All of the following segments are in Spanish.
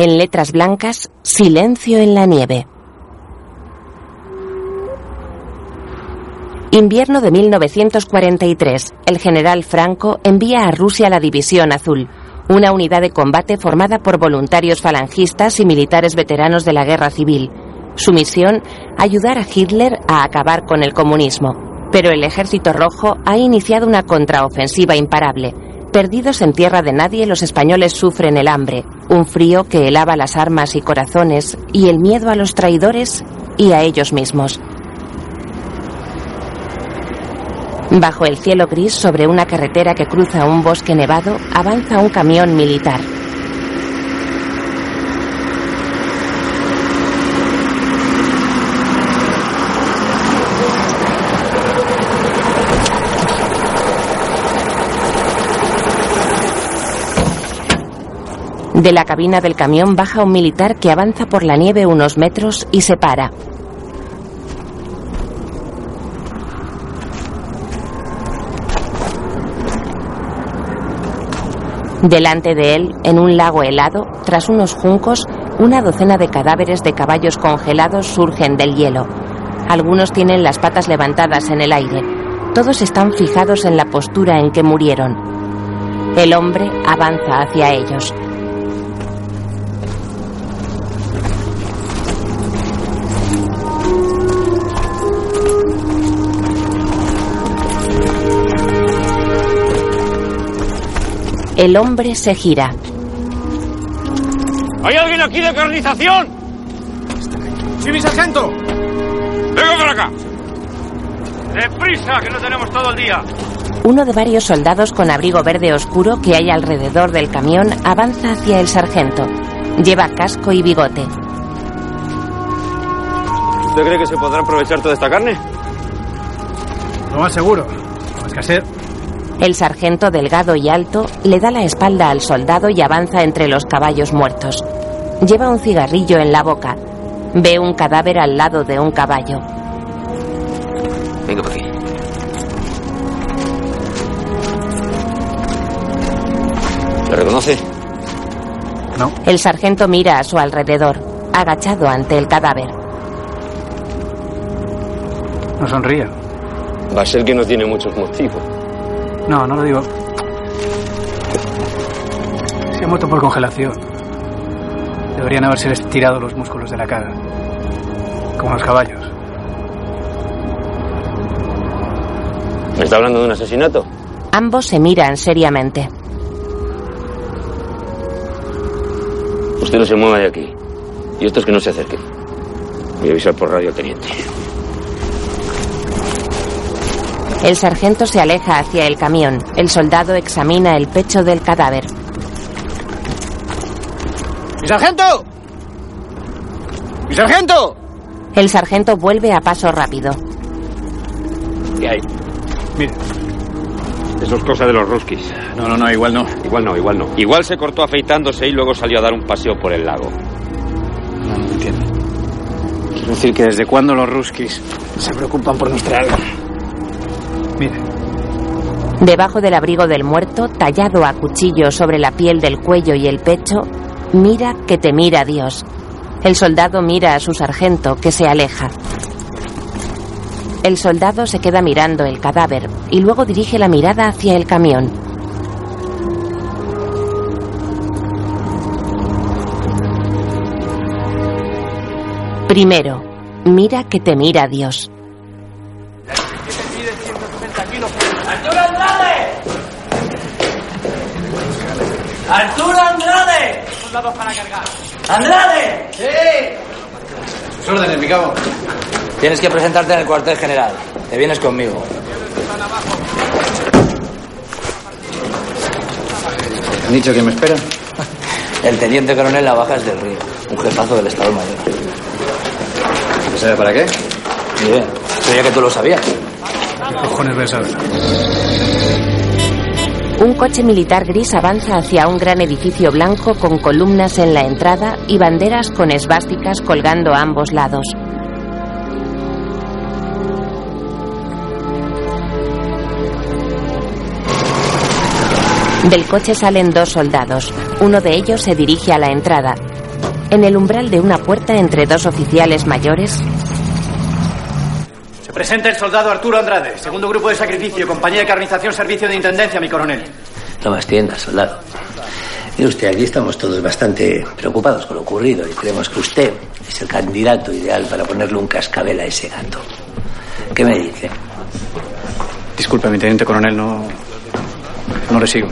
En letras blancas, silencio en la nieve. Invierno de 1943. El general Franco envía a Rusia la División Azul, una unidad de combate formada por voluntarios falangistas y militares veteranos de la guerra civil. Su misión, ayudar a Hitler a acabar con el comunismo. Pero el ejército rojo ha iniciado una contraofensiva imparable. Perdidos en tierra de nadie, los españoles sufren el hambre, un frío que helaba las armas y corazones, y el miedo a los traidores y a ellos mismos. Bajo el cielo gris, sobre una carretera que cruza un bosque nevado, avanza un camión militar. De la cabina del camión baja un militar que avanza por la nieve unos metros y se para. Delante de él, en un lago helado, tras unos juncos, una docena de cadáveres de caballos congelados surgen del hielo. Algunos tienen las patas levantadas en el aire. Todos están fijados en la postura en que murieron. El hombre avanza hacia ellos. El hombre se gira. ¿Hay alguien aquí de carnización? ¡Sí, mi sargento! ¡Venga para acá! ¡Deprisa, que no tenemos todo el día! Uno de varios soldados con abrigo verde oscuro que hay alrededor del camión avanza hacia el sargento. Lleva casco y bigote. ¿Usted cree que se podrá aprovechar toda esta carne? Lo más seguro. No es que hacer. El sargento delgado y alto le da la espalda al soldado y avanza entre los caballos muertos. Lleva un cigarrillo en la boca. Ve un cadáver al lado de un caballo. Venga por aquí. ¿Le reconoce? No. El sargento mira a su alrededor, agachado ante el cadáver. No sonríe. Va a ser que no tiene muchos motivos. No, no lo digo. Se ha muerto por congelación. Deberían haberse estirado los músculos de la cara. Como los caballos. ¿Me está hablando de un asesinato? Ambos se miran seriamente. Usted no se mueva de aquí. Y estos que no se acerquen. Voy a avisar por radio al teniente. El sargento se aleja hacia el camión. El soldado examina el pecho del cadáver. ¡Mi sargento! ¡Mi sargento! El sargento vuelve a paso rápido. ¿Qué hay? Mire, Eso es cosa de los ruskis. No, no, no, igual no. Igual no, igual no. Igual se cortó afeitándose y luego salió a dar un paseo por el lago. no, no entiendo. Quiero decir que desde cuándo los ruskis se preocupan por nuestra alma. Debajo del abrigo del muerto, tallado a cuchillo sobre la piel del cuello y el pecho, mira que te mira Dios. El soldado mira a su sargento, que se aleja. El soldado se queda mirando el cadáver y luego dirige la mirada hacia el camión. Primero, mira que te mira Dios. ¡Arturo Andrade! Soldados para cargar. ¡Andrade! ¡Sí! sus órdenes, mi cabo. Tienes que presentarte en el cuartel general. Te vienes conmigo. ¿Han dicho que me esperan? El teniente coronel Navajas del Río, un jefazo del Estado Mayor. ¿Sabe para qué? Bien, creía que tú lo sabías. ¿Qué cojones voy a saber? Un coche militar gris avanza hacia un gran edificio blanco con columnas en la entrada y banderas con esvásticas colgando a ambos lados. Del coche salen dos soldados. Uno de ellos se dirige a la entrada. En el umbral de una puerta entre dos oficiales mayores. Se presenta el soldado Arturo Andrade, segundo grupo de sacrificio, compañía de carnización, servicio de intendencia, mi coronel. No más tiendas, soldado. Mire usted, aquí estamos todos bastante preocupados con lo ocurrido y creemos que usted es el candidato ideal para ponerle un cascabel a ese gato. ¿Qué me dice? Disculpe, mi teniente coronel, no. No le sigo.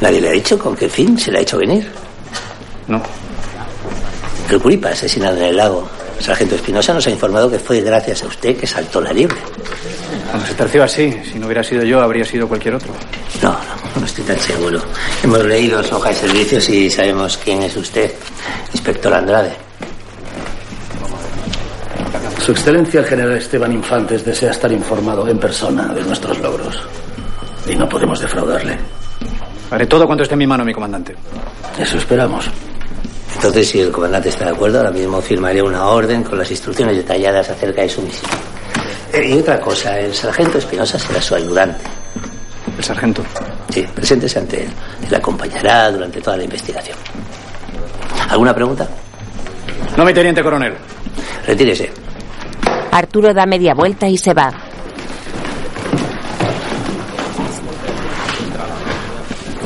¿Nadie le ha dicho con qué fin se le ha hecho venir? No. El Curipa asesinado en el lago. El sargento Espinosa nos ha informado que fue gracias a usted que saltó la liebre. Cuando se terció así, si no hubiera sido yo, habría sido cualquier otro. No, no, no estoy tan seguro. Hemos leído su hoja de servicios y sabemos quién es usted, inspector Andrade. Su Excelencia el General Esteban Infantes desea estar informado en persona de nuestros logros. Y no podemos defraudarle. Haré todo cuanto esté en mi mano, mi comandante. Eso esperamos. Entonces, si el comandante está de acuerdo, ahora mismo firmaré una orden con las instrucciones detalladas acerca de su misión. Eh, Y otra cosa, el sargento Espinosa será su ayudante. El sargento. Sí, preséntese ante él. Él acompañará durante toda la investigación. ¿Alguna pregunta? No, mi teniente coronel. Retírese. Arturo da media vuelta y se va.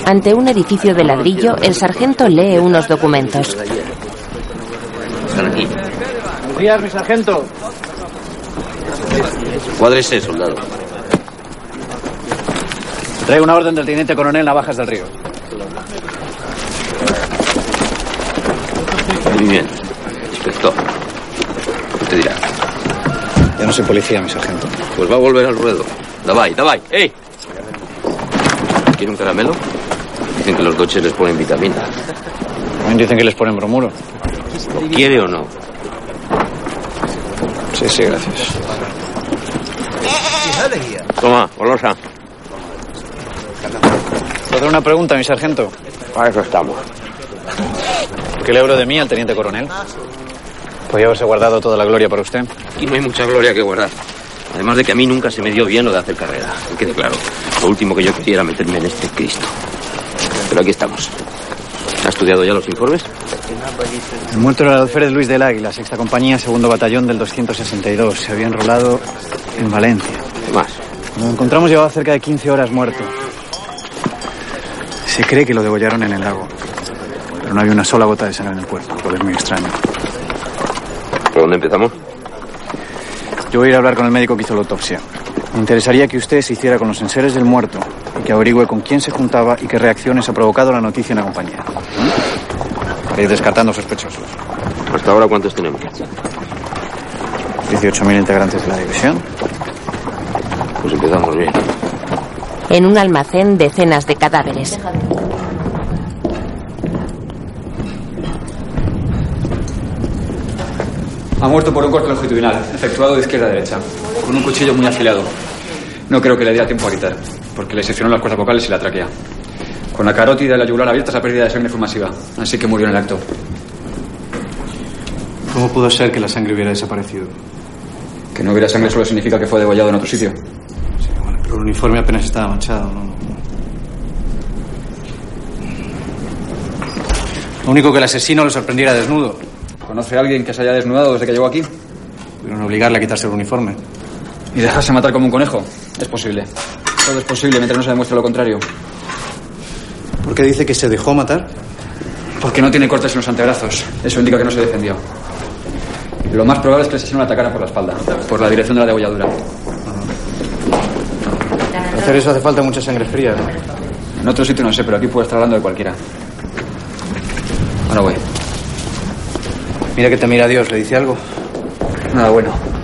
Ante un edificio de ladrillo, el sargento lee unos documentos. Están aquí. Buenos días, mi sargento. Cuádrese, soldado. Traigo una orden del teniente coronel Navajas del Río. Muy bien. Inspector. ¿Qué te dirá? Ya no soy policía, mi sargento. Pues va a volver al ruedo. Davai, davai. ¡Ey! ¿Quiere un caramelo? Dicen que los doches les ponen vitamina. También dicen que les ponen bromuro. ¿Quiere o no? Sí, sí, gracias. Toma, golosa. ¿Puedo hacer una pregunta, mi sargento? Para eso estamos. ¿Qué le hablo de mí al teniente coronel? Podría haberse guardado toda la gloria para usted. Aquí no hay mucha gloria que guardar. Además de que a mí nunca se me dio bien lo de hacer carrera. Que quede claro. Lo último que yo quería era meterme en este Cristo. Pero aquí estamos. ¿Ha estudiado ya los informes? El muerto era el alférez Luis del Águila, sexta compañía, segundo batallón del 262. Se había enrolado en Valencia. ¿Qué más? Lo encontramos llevaba cerca de 15 horas muerto. Se cree que lo degollaron en el lago. Pero no había una sola gota de sangre en el cuerpo, lo cual es muy extraño. ¿Por dónde empezamos? Yo voy a ir a hablar con el médico que hizo la autopsia. Me interesaría que usted se hiciera con los enseres del muerto y que averigüe con quién se juntaba y qué reacciones ha provocado la noticia en la compañía. Para ir descartando sospechosos. Hasta ahora, ¿cuántos tenemos? 18.000 integrantes de la división. Pues empezamos bien. En un almacén, decenas de cadáveres. Ha muerto por un corte longitudinal, efectuado de izquierda a derecha, con un cuchillo muy afilado. No creo que le diera tiempo a quitar, porque le seccionó las cuerdas vocales y la tráquea. Con la carótida y la yugular abierta, esa pérdida de sangre fue masiva, así que murió en el acto. ¿Cómo pudo ser que la sangre hubiera desaparecido? Que no hubiera sangre solo significa que fue degollado en otro sitio. Sí, bueno, pero el uniforme apenas estaba manchado, ¿no? Lo único que el asesino le sorprendiera desnudo. ¿Conoce a alguien que se haya desnudado desde que llegó aquí? Pudieron obligarle a quitarse el uniforme. ¿Y dejarse matar como un conejo? Es posible. Todo es posible mientras no se demuestre lo contrario. ¿Por qué dice que se dejó matar? Porque no tiene cortes en los antebrazos. Eso indica que no se defendió. Lo más probable es que el asesino le atacara por la espalda, por la dirección de la degolladura. Para hacer eso hace falta mucha sangre fría, ¿no? En otro sitio no sé, pero aquí puedo estar hablando de cualquiera. Ahora voy. Mira que te mira Dios, ¿le dice algo? Nada bueno.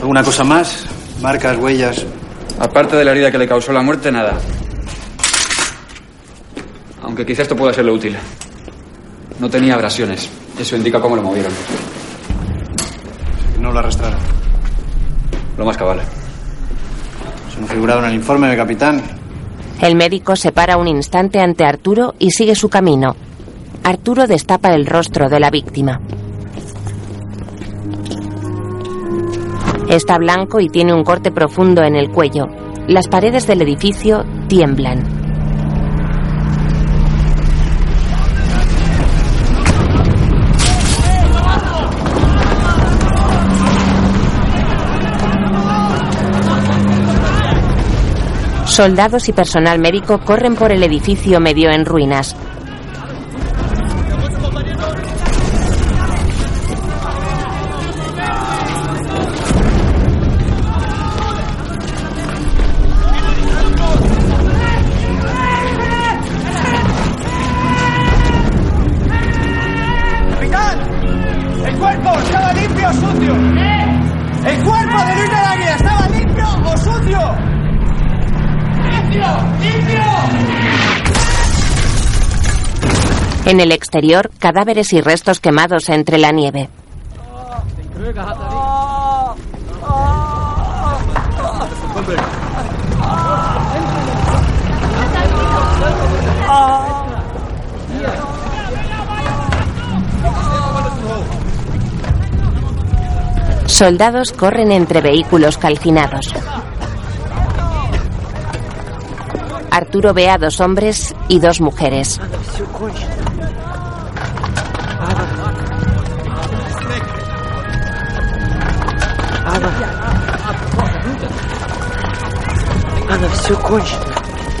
¿Alguna cosa más? Marcas, huellas. Aparte de la herida que le causó la muerte, nada. Aunque quizá esto pueda serle útil. No tenía abrasiones. Eso indica cómo lo movieron. No lo arrastraron. Lo más cabal. Eso no figuraba en el informe, mi capitán. El médico se para un instante ante Arturo y sigue su camino. Arturo destapa el rostro de la víctima. Está blanco y tiene un corte profundo en el cuello. Las paredes del edificio tiemblan. Soldados y personal médico corren por el edificio medio en ruinas. En el exterior, cadáveres y restos quemados entre la nieve. Soldados corren entre vehículos calcinados. Arturo ve a dos hombres y dos mujeres.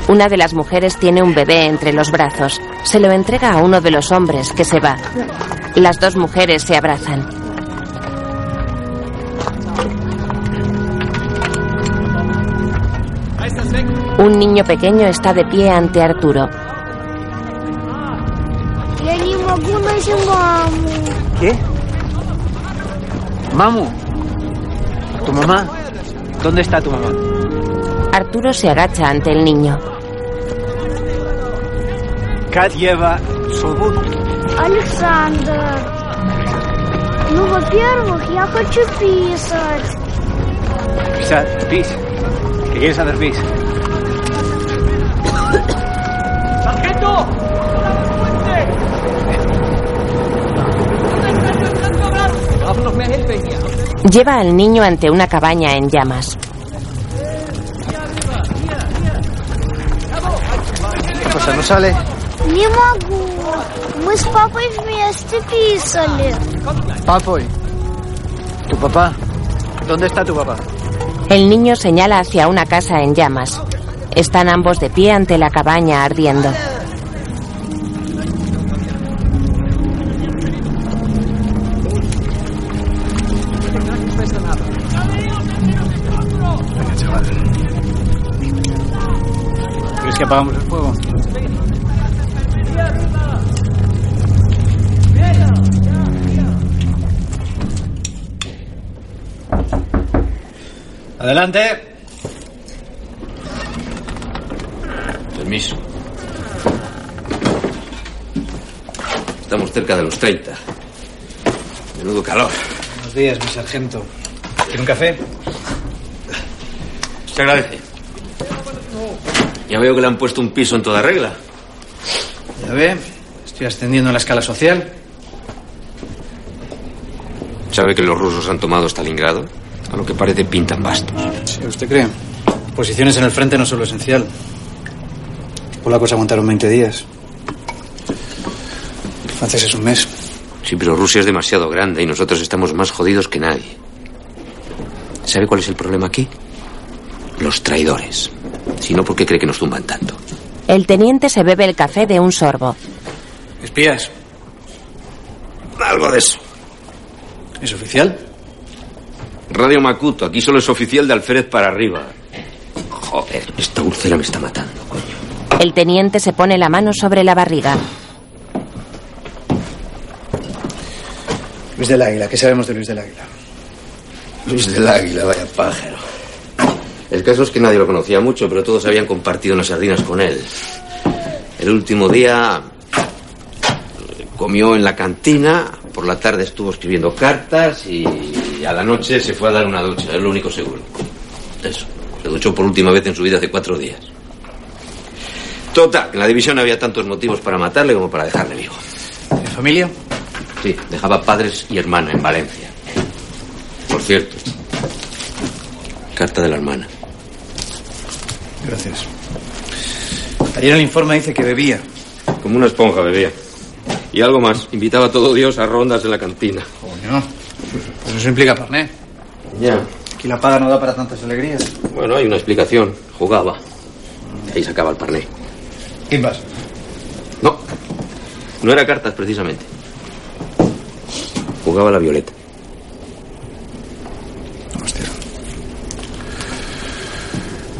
Una de las mujeres tiene un bebé entre los brazos. Se lo entrega a uno de los hombres que se va. Las dos mujeres se abrazan. Un niño pequeño está de pie ante Arturo. ¿Qué? Mamu. ¿Tu mamá? ¿Dónde está tu mamá? Arturo se agacha ante el niño. Как Ева зовут? Александр. Ну, во-первых, я хочу писать. Pisa, pis. ¿Qué quieres hacer pis? ¡Sargento! Lleva al niño ante una cabaña en llamas. ¿Qué cosa? ¿No sale? Не могу. Мы с папой вместе писали. Papoy. ¿Tu papá? ¿Dónde está tu papá? El niño señala hacia una casa en llamas. Están ambos de pie ante la cabaña ardiendo. ¿Quieres que apagamos el fuego? Adelante. Permiso. Estamos cerca de los 30. Menudo calor. Buenos días, mi sargento. ¿Quiere un café? Se agradece. Ya veo que le han puesto un piso en toda regla. Ya ve, estoy ascendiendo en la escala social. ¿Sabe que los rusos han tomado Stalingrado? Lo que parece pintan bastos. Sí, ¿usted cree? Posiciones en el frente no son lo esencial. Los polacos aguantaron 20 días. Los franceses un mes. Sí, pero Rusia es demasiado grande y nosotros estamos más jodidos que nadie. ¿Sabe cuál es el problema aquí? Los traidores. Si no, ¿por qué cree que nos tumban tanto? El teniente se bebe el café de un sorbo. ¿Espías? Algo de eso. ¿Es oficial? Radio Macuto, aquí solo es oficial de alférez para arriba. Joder, esta úlcera me está matando, coño. El teniente se pone la mano sobre la barriga. Luis del Águila, ¿qué sabemos de Luis del Águila? Luis del Águila, vaya pájaro. El caso es que nadie lo conocía mucho, pero todos habían compartido unas sardinas con él. El último día comió en la cantina, por la tarde estuvo escribiendo cartas y a la noche se fue a dar una ducha, es lo único seguro. Eso, se duchó por última vez en su vida hace cuatro días. Total, en la división había tantos motivos para matarle como para dejarle vivo. ¿De familia? Sí, dejaba padres y hermana en Valencia. Por cierto, carta de la hermana. Gracias. Ayer el informe dice que bebía. Como una esponja bebía. Y algo más, invitaba a todo Dios a rondas en la cantina. Coño. Pues eso implica parné. Ya. Aquí la paga no da para tantas alegrías. Bueno, hay una explicación. Jugaba. Ahí se acaba el parné. ¿Quién vas? No, no era cartas precisamente. Jugaba la violeta. Hostia.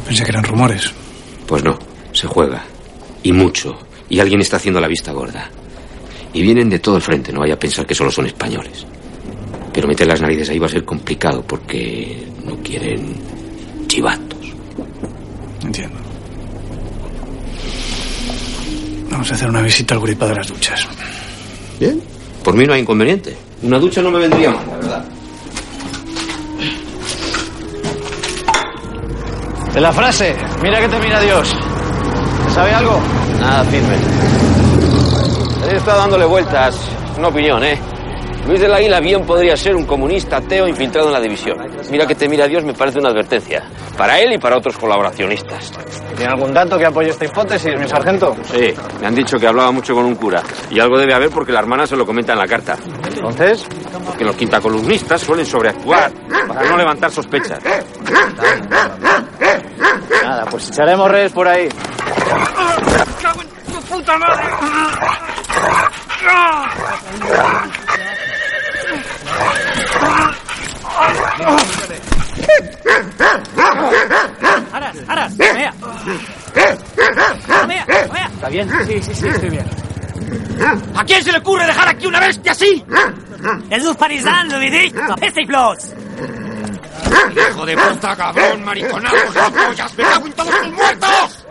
Pensé que eran rumores. Pues no, se juega. Y mucho. Y alguien está haciendo la vista gorda. Y vienen de todo el frente, no vaya a pensar que solo son españoles. Pero meter las narices ahí va a ser complicado porque no quieren chivatos. Entiendo. Vamos a hacer una visita al gripa de las duchas. Bien. Por mí no hay inconveniente. Una ducha no me vendría mal, la verdad. De la frase, mira que te mira Dios. ¿Sabe algo? Nada firme. He estado dándole vueltas. Una opinión, ¿eh? Luis del Águila bien podría ser un comunista ateo infiltrado en la división. Mira que te mira Dios me parece una advertencia. Para él y para otros colaboracionistas. ¿Tiene algún dato que apoye esta hipótesis, mi sargento? Sí, me han dicho que hablaba mucho con un cura. Y algo debe haber porque la hermana se lo comenta en la carta. Entonces, Que los quintacolumnistas suelen sobreactuar para no levantar sospechas. nada, pues echaremos redes por ahí. Aras, Aras, vea. Vea, vea. ¿Está bien? Sí, sí, sí, estoy bien. ¿A quién se le ocurre dejar aquí una bestia así? Jesús Parisán, lo diré. Peste y flos. ¡Hijo de puta, cabrón, mariconazos, pollas! ¡Me cago en todos tus muertos!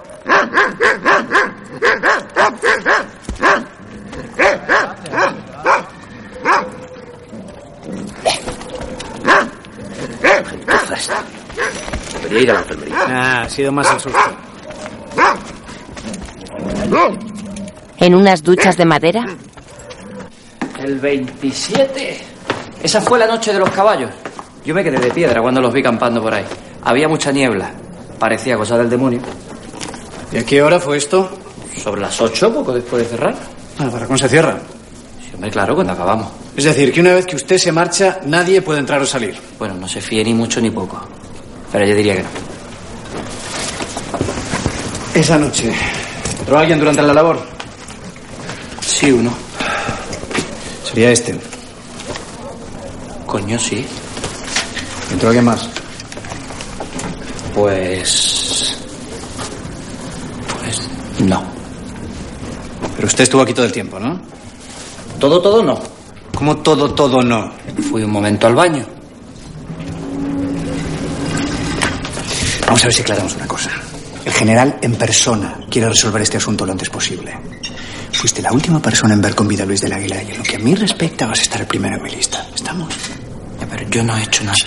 Debería ir a la enfermería. Ah, ha sido más el susto. En unas duchas de madera, El 27. Esa fue la noche de los caballos. Yo me quedé de piedra cuando los vi campando por ahí. Había mucha niebla. Parecía cosa del demonio. ¿Y a qué hora fue esto? Sobre las 8, poco después de cerrar. Ah, ¿para cuándo se cierra? Sí, hombre, claro, cuando acabamos. Es decir, que una vez que usted se marcha, nadie puede entrar o salir. Bueno, no se fíe ni mucho ni poco. Pero yo diría que no. Esa noche. ¿Entró alguien durante la labor? Sí, uno. Sería este. Coño, sí. ¿Entró alguien más? Pues. Pues. No. Pero usted estuvo aquí todo el tiempo, ¿no? Todo, todo no. ¿Cómo todo, todo no? Fui un momento al baño. Vamos a ver si aclaramos una cosa. El general en persona quiere resolver este asunto lo antes posible. Fuiste la última persona en ver con vida a Luis del Águila y en lo que a mí respecta vas a estar el primero en mi lista. ¿Estamos? Ya, pero yo no he hecho nada.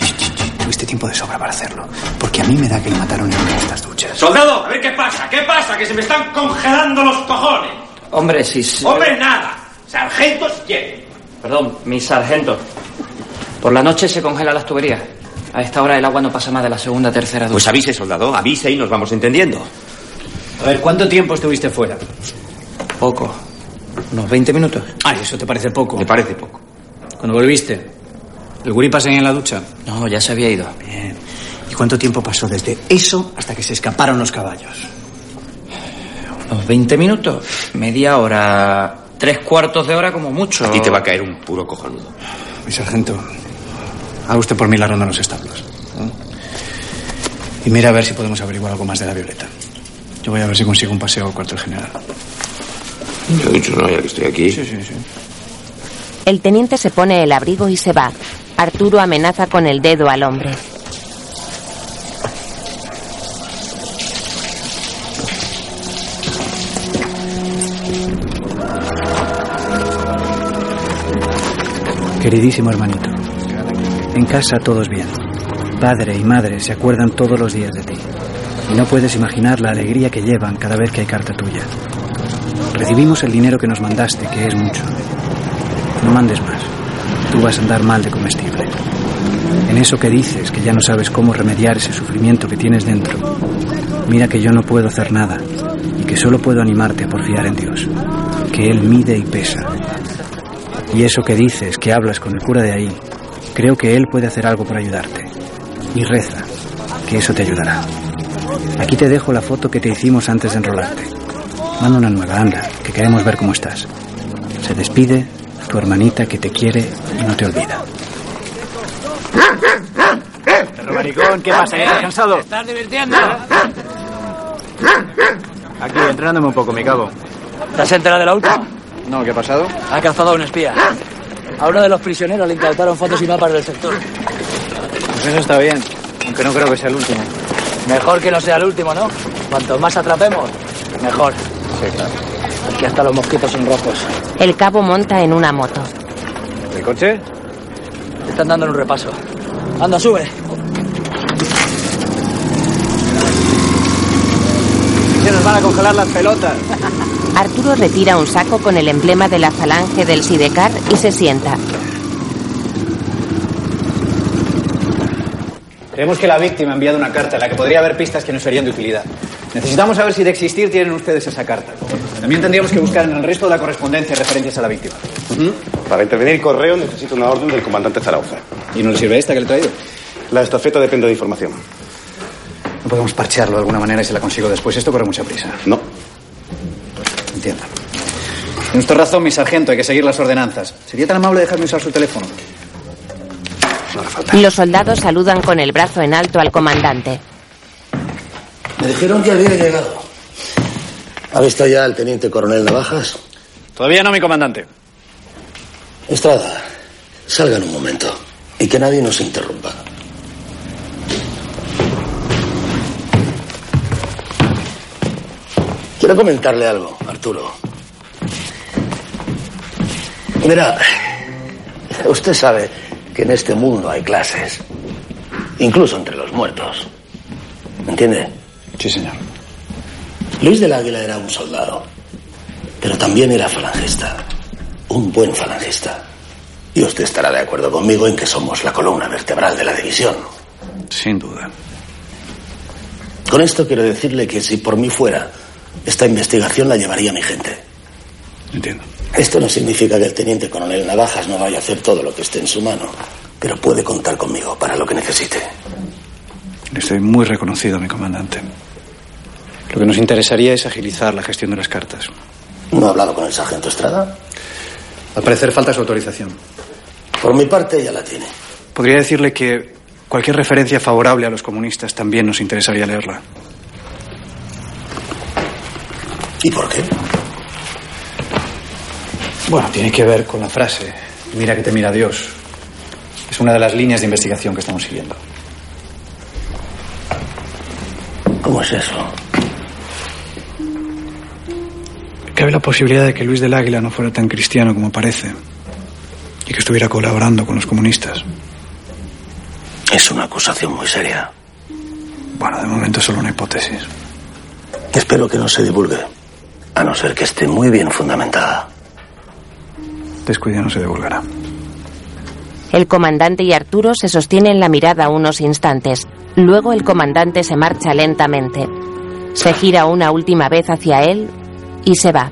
Tuviste tiempo de sobra para hacerlo. Porque a mí me da que le mataron en una de estas duchas. ¡Soldado! A ver qué pasa, ¿qué pasa? Que se me están congelando los cojones. Hombre, sí. sí. ¡Hombre, nada! ¡Sargento si quiere! Perdón, mi sargento. Por la noche se congelan las tuberías. A esta hora el agua no pasa más de la segunda, tercera ducha. Pues avise, soldado, avise y nos vamos entendiendo. A ver, ¿cuánto tiempo estuviste fuera? Poco. Unos 20 minutos. Ay, eso te parece poco. Me parece poco. Cuando volviste, ¿el gurí seguía en la ducha? No, ya se había ido. Bien. ¿Y cuánto tiempo pasó desde eso hasta que se escaparon los caballos? Unos 20 minutos. Media hora. Tres cuartos de hora como mucho. A ti te va a caer un puro cojonudo. Mi sargento, haga usted por mí la ronda en los establos. ¿eh? Y mira a ver si podemos averiguar algo más de la Violeta. Yo voy a ver si consigo un paseo al cuartel general. Te he dicho, no, ya que estoy aquí. Sí, sí, sí. el teniente se pone el abrigo y se va. Arturo amenaza con el dedo al hombre. Queridísimo hermanito, en casa todos bien. Padre y madre se acuerdan todos los días de ti. Y no puedes imaginar la alegría que llevan cada vez que hay carta tuya. Recibimos el dinero que nos mandaste, que es mucho. No mandes más. Tú vas a andar mal de comestible. En eso que dices, que ya no sabes cómo remediar ese sufrimiento que tienes dentro, mira que yo no puedo hacer nada y que solo puedo animarte a porfiar en Dios, que Él mide y pesa. Y eso que dices, que hablas con el cura de ahí, creo que Él puede hacer algo por ayudarte. Y reza, que eso te ayudará. Aquí te dejo la foto que te hicimos antes de enrolarte. Manda una nueva, anda, que queremos ver cómo estás. Se despide tu hermanita que te quiere y no te olvida. Perro maricón, ¿qué pasa? ¿Estás cansado? ¿Estás divirtiendo? Aquí, entrenándome un poco, mi cabo. ¿Te has enterado de la última? No, ¿qué ha pasado? Ha cazado a un espía. A uno de los prisioneros le incautaron fotos y mapas del sector. Pues eso está bien, aunque no creo que sea el último. Mejor que no sea el último, ¿no? Cuanto más atrapemos, mejor. Sí, claro. Aquí hasta los mosquitos son rojos. El cabo monta en una moto. ¿El coche? Están dando un repaso. Anda, sube. Se nos van a congelar las pelotas. Arturo retira un saco con el emblema de la falange del Sidecar y se sienta. Creemos que la víctima ha enviado una carta en la que podría haber pistas que nos serían de utilidad. Necesitamos saber si de existir tienen ustedes esa carta. También tendríamos que buscar en el resto de la correspondencia referencias a la víctima. Para intervenir correo necesito una orden del comandante Zarauza. ¿Y no le sirve esta que le he traído? La estafeta depende de información. No podemos parchearlo de alguna manera y se la consigo después. Esto corre mucha prisa. No. Entiendo. Tiene usted razón, mi sargento. Hay que seguir las ordenanzas. ¿Sería tan amable dejarme usar su teléfono? No hará falta. Los soldados saludan con el brazo en alto al comandante. Me dijeron que había llegado. ¿Ha visto ya al teniente coronel Navajas? Todavía no, mi comandante. Estrada, salgan un momento y que nadie nos interrumpa. Quiero comentarle algo, Arturo. Mira, usted sabe que en este mundo hay clases, incluso entre los muertos. ¿Entiende? Sí, señor. Luis del Águila era un soldado, pero también era falangista, un buen falangista. Y usted estará de acuerdo conmigo en que somos la columna vertebral de la división. Sin duda. Con esto quiero decirle que si por mí fuera, esta investigación la llevaría mi gente. Entiendo. Esto no significa que el teniente coronel Navajas no vaya a hacer todo lo que esté en su mano, pero puede contar conmigo para lo que necesite. Le estoy muy reconocido, mi comandante. Lo que nos interesaría es agilizar la gestión de las cartas. ¿No ha hablado con el sargento Estrada? Al parecer falta su autorización. Por mi parte ya la tiene. Podría decirle que cualquier referencia favorable a los comunistas también nos interesaría leerla. ¿Y por qué? Bueno, tiene que ver con la frase, mira que te mira Dios. Es una de las líneas de investigación que estamos siguiendo. ¿Cómo es eso? Cabe la posibilidad de que Luis del Águila no fuera tan cristiano como parece y que estuviera colaborando con los comunistas. Es una acusación muy seria. Bueno, de momento es solo una hipótesis. Espero que no se divulgue, a no ser que esté muy bien fundamentada. Descuide, no se divulgará. El comandante y Arturo se sostienen la mirada unos instantes. Luego el comandante se marcha lentamente. Se gira una última vez hacia él y se va.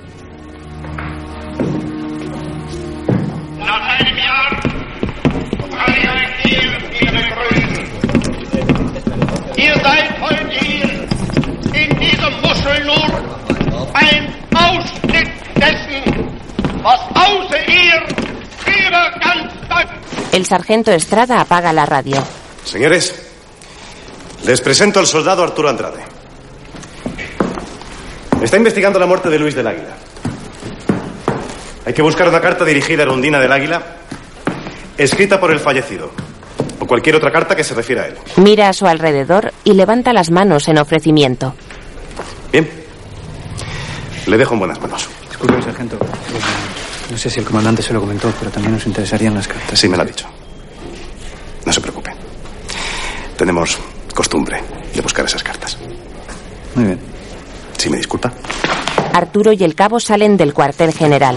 Ein Ausschnitt dessen, was außer ihr El sargento Estrada apaga la radio. Señores, les presento al soldado Arturo Andrade. Está investigando la muerte de Luis del Águila. Hay que buscar una carta dirigida a Rondina del Águila, escrita por el fallecido, o cualquier otra carta que se refiera a él. Mira a su alrededor y levanta las manos en ofrecimiento. Bien. Le dejo en buenas manos. Disculpe, sargento. No sé si el comandante se lo comentó, pero también nos interesarían las cartas. Sí, me lo ha dicho. No se preocupe. Tenemos costumbre de buscar esas cartas. Muy bien. Si me disculpa. Arturo y el cabo salen del cuartel general.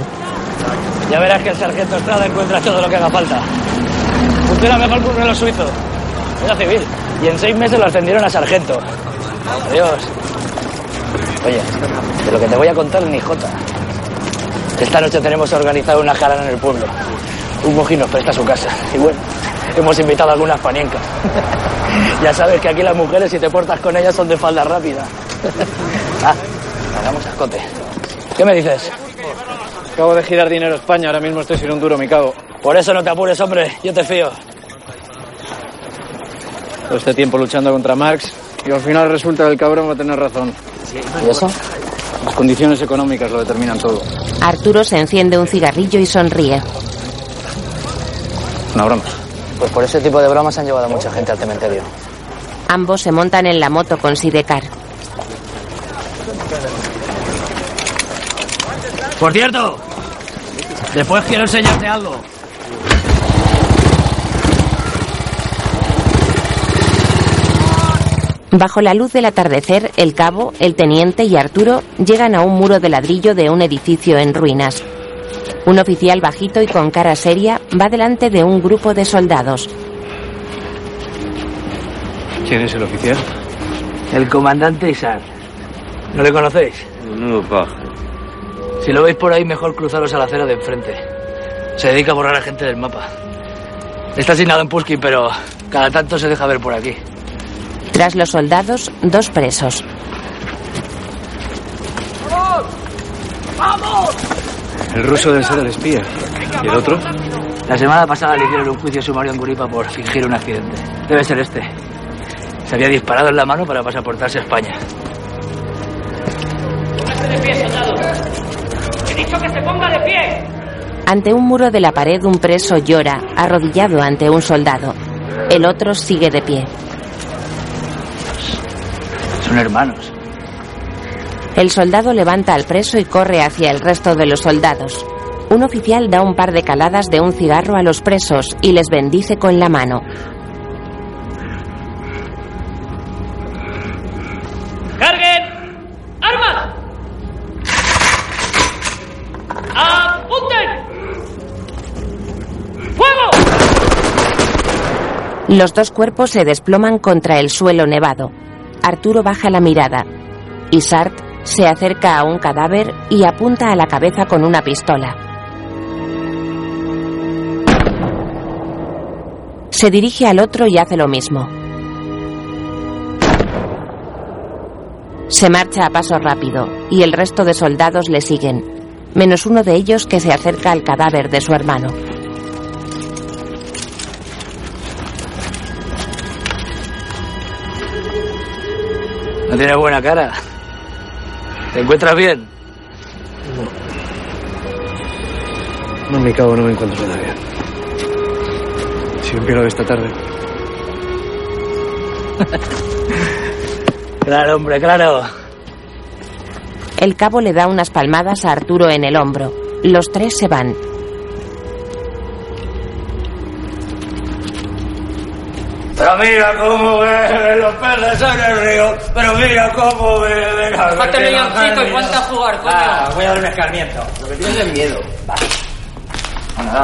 Ya verás que el sargento Estrada encuentra todo lo que haga falta. Funciona mejor que un reloj suizo. Era civil. Y en seis meses lo ascendieron a sargento. Dios. Oye, de lo que te voy a contar ni jota. Esta noche tenemos organizado una jarana en el pueblo. Un mojín nos presta su casa. Y bueno, hemos invitado a algunas paniencas. ya sabes que aquí las mujeres, si te portas con ellas, son de falda rápida. ah, hagamos escote. ¿Qué me dices? Acabo de girar dinero a España, ahora mismo estoy sin un duro, mi cabo. Por eso no te apures, hombre, yo te fío. Todo este tiempo luchando contra Marx y al final resulta que el cabrón va a tener razón. ¿Y eso? Las condiciones económicas lo determinan todo. Arturo se enciende un cigarrillo y sonríe. Una broma. Pues por ese tipo de bromas han llevado a mucha gente al cementerio. Ambos se montan en la moto con Sidecar. Por cierto, después quiero enseñarte algo. Bajo la luz del atardecer, el cabo, el teniente y Arturo llegan a un muro de ladrillo de un edificio en ruinas. Un oficial bajito y con cara seria va delante de un grupo de soldados. ¿Quién es el oficial? El comandante Isar. ¿No le conocéis? No, paja. Si lo veis por ahí, mejor cruzaros a la acera de enfrente. Se dedica a borrar a gente del mapa. Está asignado en Puskin, pero cada tanto se deja ver por aquí. Tras los soldados, dos presos. ¡Vamos! ¡Vamos! El ruso debe ser el espía. ¿Y el otro? La semana pasada le hicieron un juicio sumario en Guripa por fingir un accidente. Debe ser este. Se había disparado en la mano para pasaportarse a España. ¡Póngase de pie, soldado! ¡He dicho que se ponga de pie! Ante un muro de la pared, un preso llora, arrodillado ante un soldado. El otro sigue de pie. Son hermanos. El soldado levanta al preso y corre hacia el resto de los soldados. Un oficial da un par de caladas de un cigarro a los presos y les bendice con la mano. ¡Carguen! ¡Armas! ¡Apunten! ¡Fuego! Los dos cuerpos se desploman contra el suelo nevado. Arturo baja la mirada. Isart se acerca a un cadáver y apunta a la cabeza con una pistola. Se dirige al otro y hace lo mismo. Se marcha a paso rápido y el resto de soldados le siguen, menos uno de ellos que se acerca al cadáver de su hermano. No tiene buena cara. ¿Te encuentras bien? No, mi cabo, no me encuentro nada bien. Si empiezo esta tarde. Claro, hombre, claro. El cabo le da unas palmadas a Arturo en el hombro. Los tres se van. Mira cómo beben los peces en el río. Pero mira cómo beben. Bájate el leoncito y ponte a jugar, coño. Ah, voy a dar un escarmiento. Lo que tienes es miedo. Va. Bueno, va.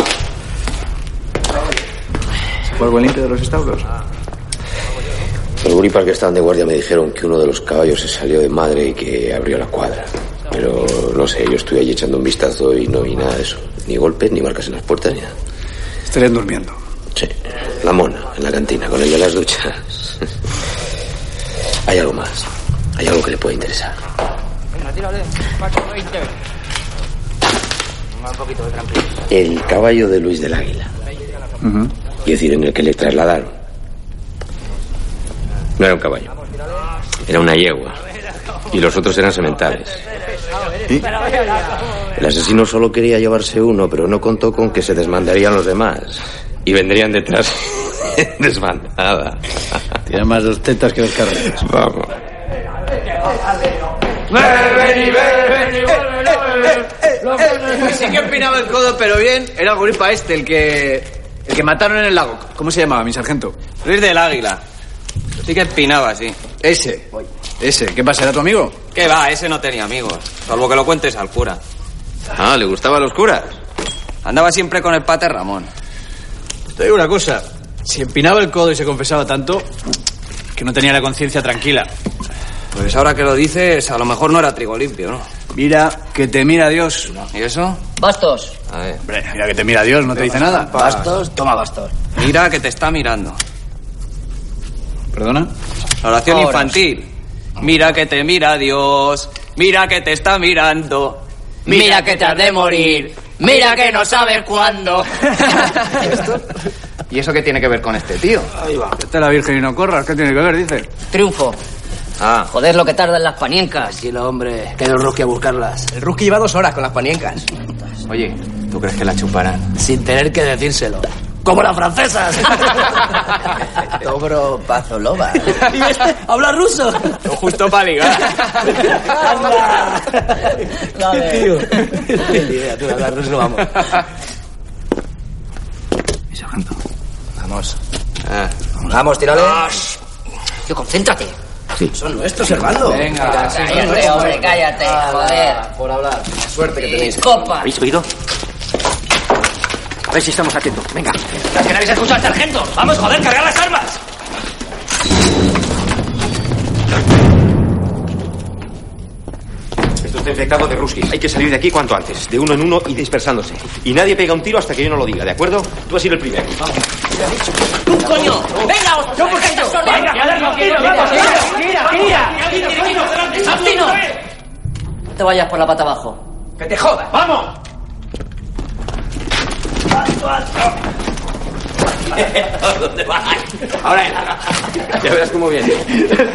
¿Se fue algo limpio de los establos? Los guripas que estaban de guardia me dijeron que uno de los caballos se salió de madre y que abrió la cuadra. Pero no sé, yo estuve allí echando un vistazo y no vi nada de eso. Ni golpes, ni marcas en las puertas, ni nada. Estarían durmiendo. Sí, la mona, en la cantina, con el de las duchas. Hay algo más. Hay algo que le puede interesar. Venga, tírale. Pacho, 20. Un poquito de. El caballo de Luis del Águila. Es decir, en el que le trasladaron. No era un caballo. Era una yegua. Y los otros eran sementales. El asesino solo quería llevarse uno, pero no contó con que se desmandarían los demás. Y vendrían detrás desbandada. Tiene más dos tetas que los carreros. Vamos. Sí que empinaba el codo, pero bien. Era el guripa este, el que... El que mataron en el lago. ¿Cómo se llamaba, mi sargento? Luis del Águila. Sí que empinaba, sí. Ese. Ese. ¿Qué pasa? ¿Era tu amigo? ¿Qué va? Ese no tenía amigos. Salvo que lo cuentes al cura. Ah, ¿le gustaban los curas? Andaba siempre con el pater Ramón. Te digo una cosa. Si empinaba el codo y se confesaba tanto, que no tenía la conciencia tranquila. Pues ahora que lo dices, a lo mejor no era trigo limpio, ¿no? Mira que te mira Dios. ¿Y eso? Bastos. A ver. Hombre, mira que te mira Dios, no te dice nada. Bastos, toma bastos. Mira que te está mirando. ¿Perdona? La oración Ahora infantil. Mira que te mira Dios. Mira que te está mirando. Mira que te has de morir. Mira que no sabes cuándo. ¿Y eso qué tiene que ver con este tío? Ahí va. A la Virgen y no corras. ¿Qué tiene que ver, dice? Triunfo. Ah. Joder lo que tardan las paniencas. Y el hombre, que el Ruski a buscarlas. El Ruski lleva dos horas con las paniencas. Oye, ¿tú crees que la chuparán? Sin tener que decírselo. Como las francesas. Dobro Pazolova. y este habla ruso. Justo para ligar. Anda. Dale. Tío. Ni idea, tú, hablar ruso, vamos. Mi sargento. Vamos. Ah. Vamos, tírale. Tío, concéntrate. Son nuestros, Servando. Venga, cállate, hombre, cállate, joder. Por hablar. Suerte que tenéis. Copa. ¿Habéis oído? A ver si estamos atentos. Venga. ¿Que no habéis escuchado al sargento? Vamos, joder, cargar las armas. Esto está infectado de ruskis. Hay que salir de aquí cuanto antes, de uno en uno y dispersándose. Y nadie pega un tiro hasta que yo no lo diga, ¿de acuerdo? Tú has sido el primero. Vamos. ¡Tú, coño! ¡Venga! ¡Yo por qué estás sordo! ¡Venga, ¡Tira, tira! Te vayas por la pata abajo. ¡Que te jodas! ¡Vamos! ¿Dónde vas? Ahora Ya verás cómo viene.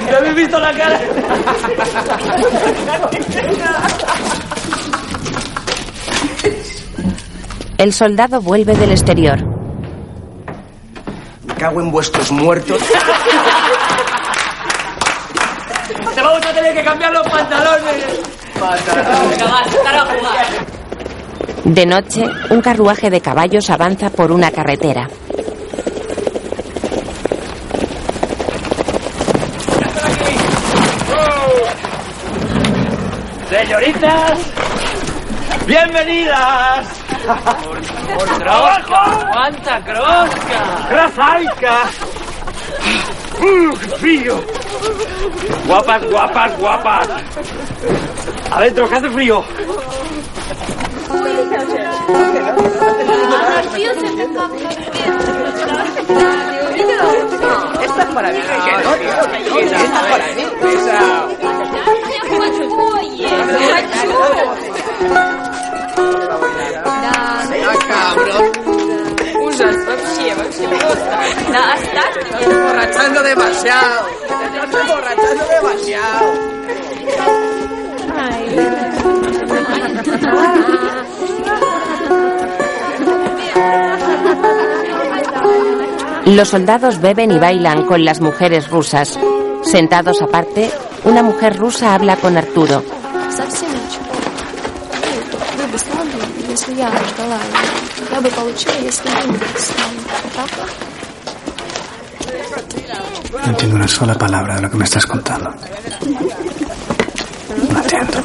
¿Me habéis visto la cara? El soldado vuelve del exterior. Me cago en vuestros muertos. Te vamos a tener que cambiar los pantalones. Venga, va, carajo, va. De noche, un carruaje de caballos avanza por una carretera. Señoritas, bienvenidas. Por Crosca, ¡Cuánta crosca! Krasaica. ¡Uh, qué frío! Guapas, guapas, guapas. Adentro, que hace frío. Esta es para mí. Esta es para mí. No, demasiado. Estás emborrachando demasiado. Ay, los soldados beben y bailan con las mujeres rusas. Sentados aparte, una mujer rusa habla con Arturo. No entiendo una sola palabra de lo que me estás contando. No entiendo.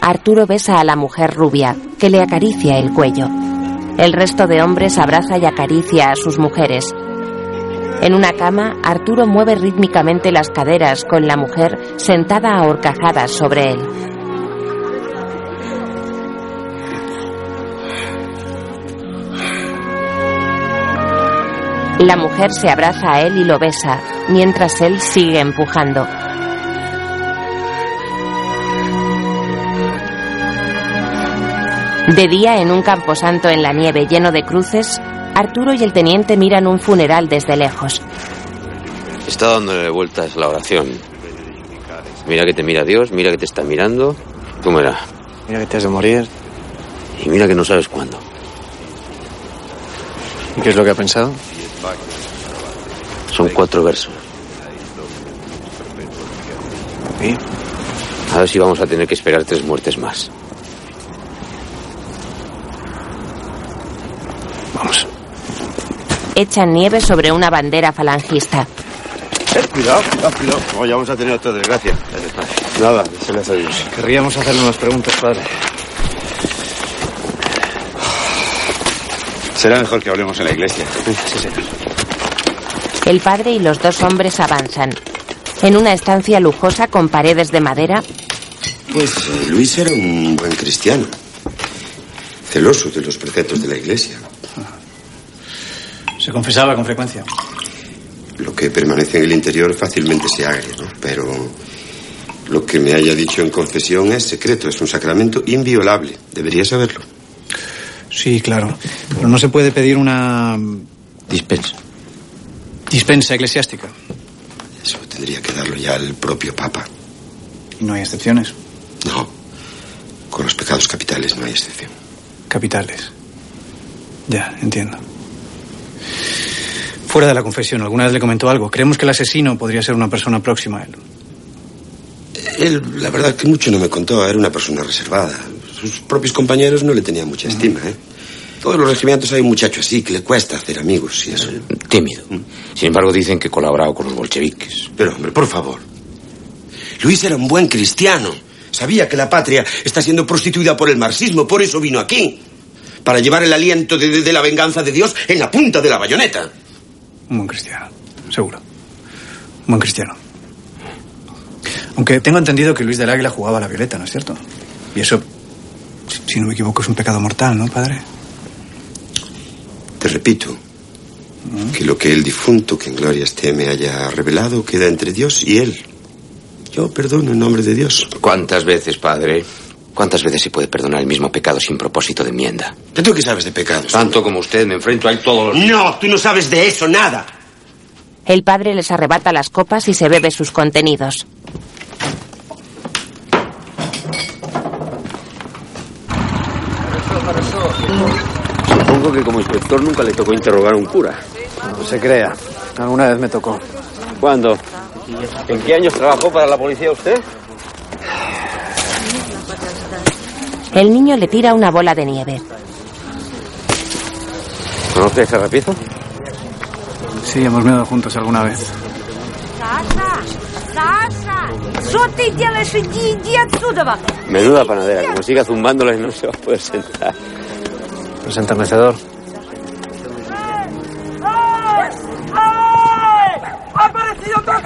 Arturo besa a la mujer rubia, que le acaricia el cuello. El resto de hombres abraza y acaricia a sus mujeres. En una cama, Arturo mueve rítmicamente las caderas con la mujer sentada a horcajadas sobre él. La mujer se abraza a él y lo besa, mientras él sigue empujando. De día, en un camposanto en la nieve lleno de cruces, Arturo y el teniente miran un funeral desde lejos. Está dándole vueltas la oración. Mira que te mira Dios, mira que te está mirando. ¿Cómo era? Mira que te has de morir. Y mira que no sabes cuándo. ¿Y qué es lo que ha pensado? Son cuatro versos. ¿Y? A ver si vamos a tener que esperar tres muertes más. Echan nieve sobre una bandera falangista. Eh, cuidado, cuidado, cuidado. No, ya vamos a tener otra desgracia. Nada, se le hace a Dios. Querríamos hacerle unas preguntas, padre. Será mejor que hablemos en la iglesia. Sí, señor. El padre y los dos hombres avanzan. En una estancia lujosa con paredes de madera, Pues eh, Luis era un buen cristiano. Celoso de los preceptos de la iglesia. Se confesaba con frecuencia. Lo que permanece en el interior fácilmente se agria, ¿no? Pero lo que me haya dicho en confesión es secreto, es un sacramento inviolable. Debería saberlo. Sí, claro. Pero no se puede pedir una Dispensa. dispensa eclesiástica. Eso tendría que darlo ya el propio Papa. Y no hay excepciones. No. Con los pecados capitales no hay excepción. Capitales. Ya, entiendo. Fuera de la confesión, ¿alguna vez le comentó algo? Creemos que el asesino podría ser una persona próxima a él. Él, la verdad, que mucho no me contó. Era una persona reservada. Sus propios compañeros no le tenían mucha estima, ¿eh? Todos los regimientos hay un muchacho así que le cuesta hacer amigos y eso. Tímido. Sin embargo, dicen que colaboraba con los bolcheviques. Pero, hombre, por favor. Luis era un buen cristiano. Sabía que la patria está siendo prostituida por el marxismo, por eso vino aquí. Para llevar el aliento de, de- de la venganza de Dios en la punta de la bayoneta. Un buen cristiano, seguro. Un buen cristiano. Aunque tengo entendido que Luis del Águila jugaba a la violeta, ¿no es cierto? Y eso, si- si no me equivoco, es un pecado mortal, ¿no, padre? Te repito que lo que el difunto, que en gloria esté, me haya revelado queda entre Dios y él. Yo perdono en nombre de Dios. ¿Cuántas veces, padre? ¿Cuántas veces se puede perdonar el mismo pecado sin propósito de enmienda? ¿Tú qué sabes de pecados? Tanto como usted, me enfrento a él todos los días. No, tú no sabes de eso nada. el padre les arrebata las copas y se bebe sus contenidos. Supongo que como inspector nunca le tocó interrogar a un cura. No se crea. Alguna vez me tocó. ¿Cuándo? ¿En qué años trabajó para la policía usted? El niño le tira una bola de nieve. ¿Conoce ese repito? Sí, hemos mirado juntos alguna vez. Menuda panadera, como siga zumbándoles no se va a poder sentar. Pues enternecedor. ¡Ha aparecido otra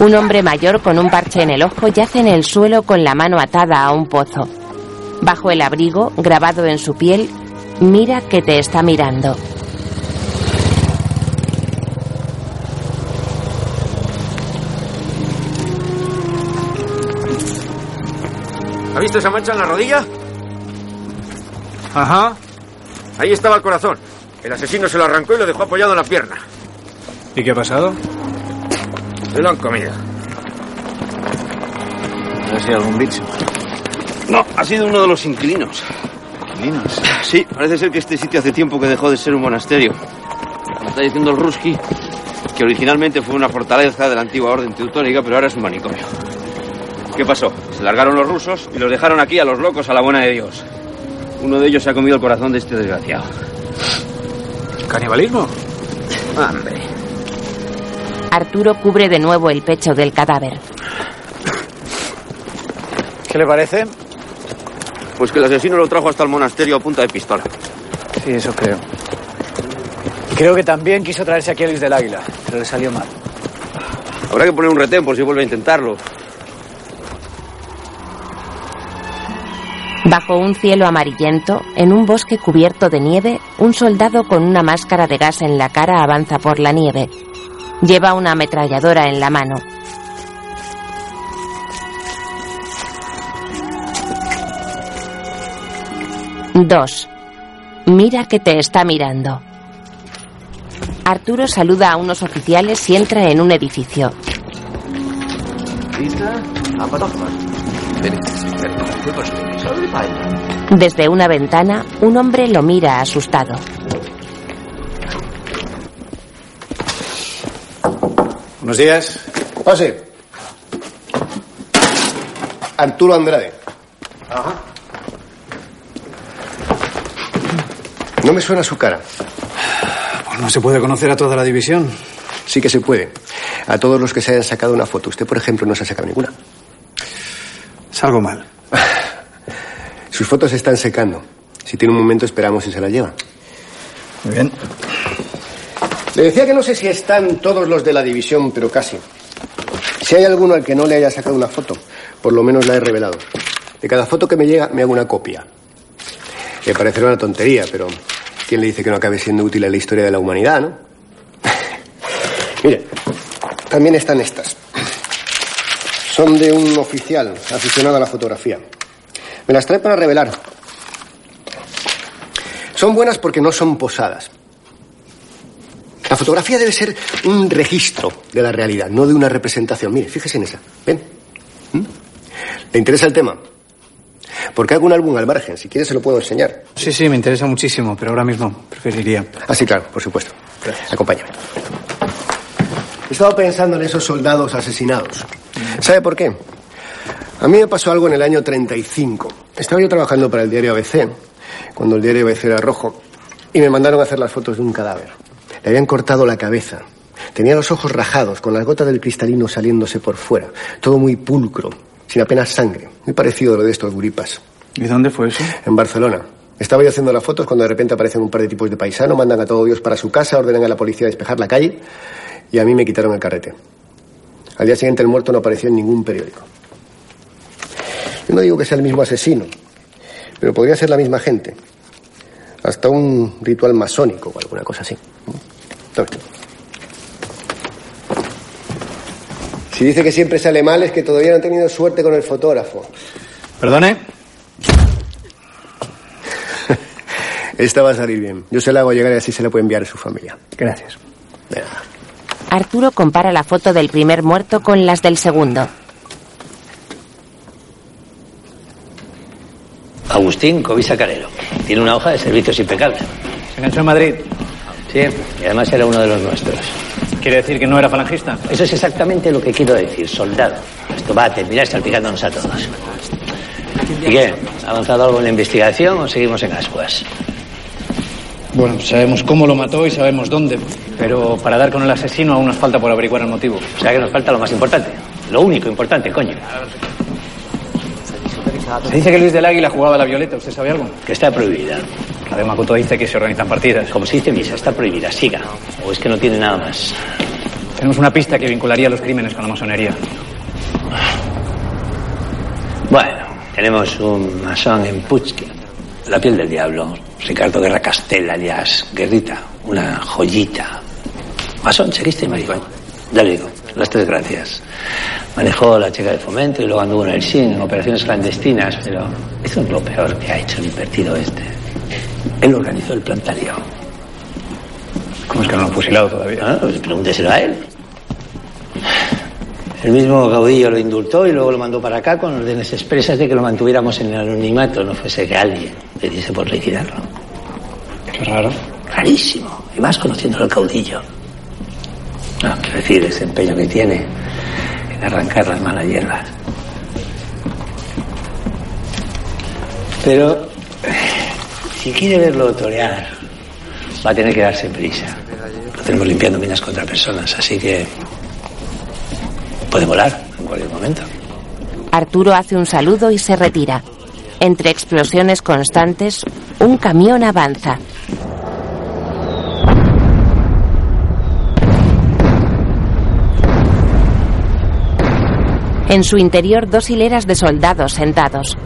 un hombre mayor con un parche en el ojo yace en el suelo con la mano atada a un pozo. Bajo el abrigo, grabado en su piel, mira que te está mirando. ¿Ha visto esa mancha en la rodilla? Ajá. Ahí estaba el corazón. El asesino se lo arrancó y lo dejó apoyado en la pierna. ¿Y qué ha pasado? Se lo han comido. A ver si hay algún bicho. No, ha sido uno de los inquilinos. ¿Inquilinos? Sí, parece ser que este sitio hace tiempo que dejó de ser un monasterio. Me está diciendo el Ruski que originalmente fue una fortaleza de la antigua orden teutónica, pero ahora es un manicomio. ¿Qué pasó? Se largaron los rusos y los dejaron aquí a los locos a la buena de Dios. Uno de ellos se ha comido el corazón de este desgraciado. ¿Canibalismo? Hombre. Arturo cubre de nuevo el pecho del cadáver. ¿Qué le parece? Pues que el asesino lo trajo hasta el monasterio a punta de pistola. Sí, eso creo. Creo que también quiso traerse aquí a Luis del Águila, pero le salió mal. Habrá que poner un retén por si vuelve a intentarlo. Bajo un cielo amarillento, en un bosque cubierto de nieve, un soldado con una máscara de gas en la cara avanza por la nieve. Lleva una ametralladora en la mano. Dos. Mira que te está mirando. Arturo saluda a unos oficiales y entra en un edificio. Desde una ventana, un hombre lo mira asustado. Buenos días. Pase. Arturo Andrade. No me suena su cara. Pues no se puede conocer a toda la división. Sí que se puede. A todos los que se hayan sacado una foto. Usted, por ejemplo, no se ha sacado ninguna. Salgo mal. Sus fotos se están secando. Si tiene un momento, esperamos y se la lleva. Muy bien. Le decía que no sé si están todos los de la división, pero casi. Si hay alguno al que no le haya sacado una foto, por lo menos la he revelado. De cada foto que me llega, me hago una copia. Me parecerá una tontería, pero ¿quién le dice que no acabe siendo útil en la historia de la humanidad, no? Mire, también están estas. Son de un oficial aficionado a la fotografía. Me las trae para revelar. Son buenas porque no son posadas. La fotografía debe ser un registro de la realidad, no de una representación. Mire, fíjese en esa. ¿Ven? ¿Mm? ¿Le interesa el tema? Porque hago un álbum al margen. Si quiere, se lo puedo enseñar. Sí, sí, me interesa muchísimo, pero ahora mismo preferiría. Ah, sí, claro, por supuesto. Acompáñame. He estado pensando en esos soldados asesinados. ¿Sabe por qué? A mí me pasó algo en el año 35. Estaba yo trabajando para el diario ABC, cuando el diario ABC era rojo, y me mandaron a hacer las fotos de un cadáver. Le habían cortado la cabeza. Tenía los ojos rajados, con las gotas del cristalino saliéndose por fuera. Todo muy pulcro, sin apenas sangre. Muy parecido a lo de estos guripas. ¿Y dónde fue eso? En Barcelona. Estaba yo haciendo las fotos cuando de repente aparecen un par de tipos de paisanos, mandan a todo Dios para su casa, ordenan a la policía despejar la calle y a mí me quitaron el carrete. Al día siguiente el muerto no apareció en ningún periódico. Yo no digo que sea el mismo asesino, pero podría ser la misma gente. Hasta un ritual masónico o alguna cosa así. Tome. Si dice que siempre sale mal es que todavía no ha tenido suerte con el fotógrafo. ¿Perdone? Esta va a salir bien. Yo se la hago llegar y así se la puede enviar a su familia. Gracias. De nada. Arturo compara la foto del primer muerto con las del segundo. Agustín Covisa Carero. Tiene una hoja de servicios impecable. ¿Se enganchó en Madrid? Sí, y además era uno de los nuestros. ¿Quiere decir que no era falangista? Eso es exactamente lo que quiero decir, soldado. Esto va a terminar salpicándonos a todos. ¿Y qué? ¿Ha avanzado algo en la investigación o seguimos en ascuas? Bueno, sabemos cómo lo mató y sabemos dónde, pero para dar con el asesino aún nos falta por averiguar el motivo. O sea que nos falta lo más importante. Lo único importante, coño. Se dice que Luis del Águila jugaba a la violeta, ¿usted sabe algo? Que está prohibida. La de Makoto dice que se organizan partidas. Como se dice misa, está prohibida. Siga. O es que no tiene nada más. Tenemos una pista que vincularía los crímenes con la masonería. Bueno, tenemos un masón en Puchki. La piel del diablo. Ricardo Guerra Castell, alias Guerrita. Una joyita. Masón, chequista y maricón. Ya le digo, las tres gracias. Manejó la chica de fomento y luego anduvo en el SIN, en operaciones clandestinas, pero eso es lo peor que ha hecho el invertido este. Él organizó el plan Talio. ¿Cómo es que no lo han fusilado todavía? Ah, pues pregúnteselo a él. El mismo Gaudillo lo indultó y luego lo mandó para acá con órdenes expresas de que lo mantuviéramos en el anonimato, no fuese que alguien le diese por liquidarlo. Qué raro. Rarísimo. Y más conociéndolo al caudillo. No, quiero decir, ese empeño que tiene en arrancar las malas hierbas. Pero si quiere verlo torear, va a tener que darse prisa. Lo tenemos limpiando minas contra personas, así que puede volar en cualquier momento. Arturo hace un saludo y se retira. Entre explosiones constantes, un camión avanza. En su interior dos hileras de soldados sentados.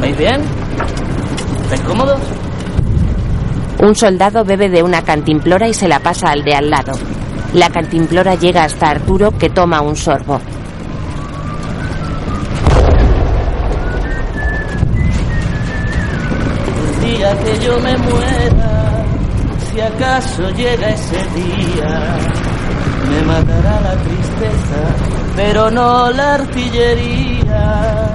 ¿Vais bien? ¿Estáis cómodos? Un soldado bebe de una cantimplora y se la pasa al de al lado. La cantimplora llega hasta Arturo que toma un sorbo. El día que yo me muera, si acaso llega ese día, me matará la tristeza, pero no la artillería.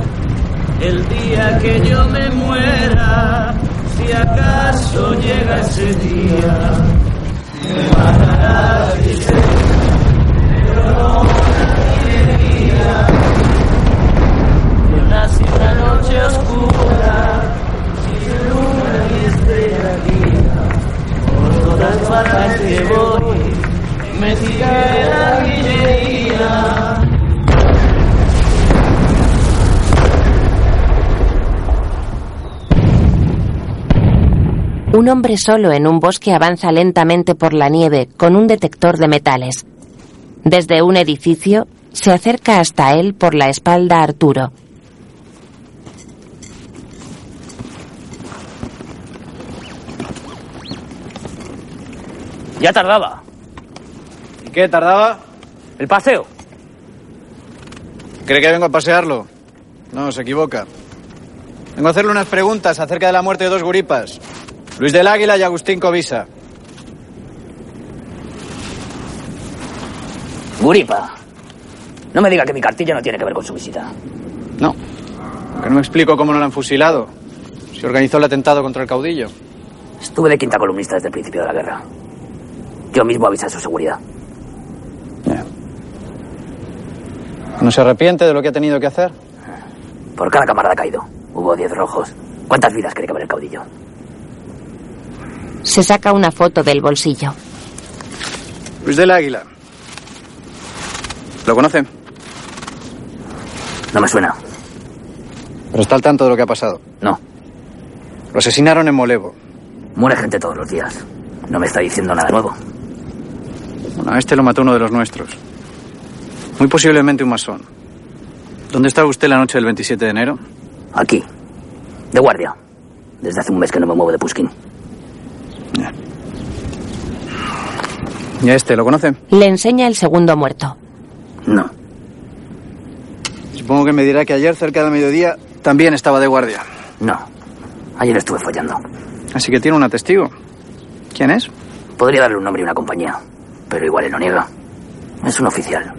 El día que yo me muera, si acaso llega ese día, me matará la tristeza, pero no la alegría. Yo nací una noche oscura, sin luna ni estrella por todas partes que voy, me sigue la guillería. Un hombre solo en un bosque avanza lentamente por la nieve con un detector de metales. Desde un edificio se acerca hasta él por la espalda Arturo. Ya tardaba. ¿Y qué tardaba? El paseo. ¿Cree que vengo a pasearlo? No, se equivoca. Vengo a hacerle unas preguntas acerca de la muerte de dos guripas. Luis del Águila y Agustín Covisa. Guripa. No me diga que mi cartilla no tiene que ver con su visita. No. Que no me explico cómo no la han fusilado. Se organizó el atentado contra el caudillo. Estuve de quinta columnista desde el principio de la guerra. Yo mismo avisé de su seguridad. ¿No se arrepiente de lo que ha tenido que hacer? Por cada camarada caído, hubo diez rojos. ¿Cuántas vidas cree que el caudillo? Se saca una foto del bolsillo. Luis del Águila. ¿Lo conoce? No me suena. Pero está al tanto de lo que ha pasado. No. Lo asesinaron en Molevo. Muere gente todos los días. No me está diciendo nada nuevo. Bueno, a este lo mató uno de los nuestros. Muy posiblemente un masón. ¿Dónde estaba usted la noche del 27 de enero? Aquí. De guardia. Desde hace un mes que no me muevo de Puskin. ¿Y a este lo conoce? Le enseña el segundo muerto. No. Supongo que me dirá que ayer, cerca de mediodía, también estaba de guardia. No. Ayer estuve follando. Así que tiene un testigo. ¿Quién es? Podría darle un nombre y una compañía, pero igual él lo niega. Es un oficial.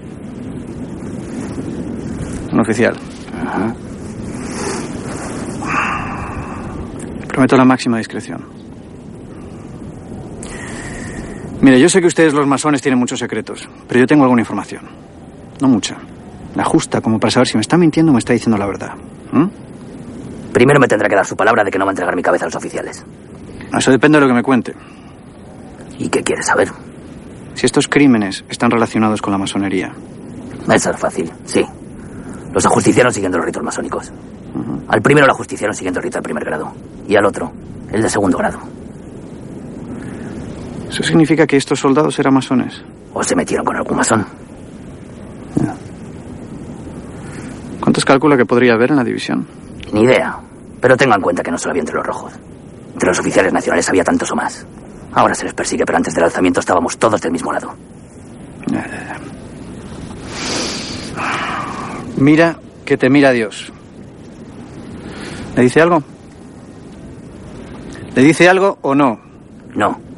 Un oficial. Prometo la máxima discreción. Mire, yo sé que ustedes los masones tienen muchos secretos, pero yo tengo alguna información. No mucha. La justa como para saber si me está mintiendo o me está diciendo la verdad. ¿Mm? Primero me tendrá que dar su palabra de que no va a entregar mi cabeza a los oficiales. Eso depende de lo que me cuente. ¿Y qué quieres saber? Si estos crímenes están relacionados con la masonería. Eso es fácil, sí. Los ajusticiaron siguiendo los ritos masónicos. Al primero lo ajusticiaron siguiendo el rito de primer grado. Y al otro, el de segundo grado. ¿Eso significa que estos soldados eran masones? ¿O se metieron con algún masón? ¿Cuántos calcula que podría haber en la división? Ni idea. Pero tenga en cuenta que no solo había entre los rojos. Entre los oficiales nacionales había tantos o más. Ahora se les persigue, pero antes del alzamiento estábamos todos del mismo lado. Mira que te mira Dios. ¿Le dice algo? ¿Le dice algo o no? No.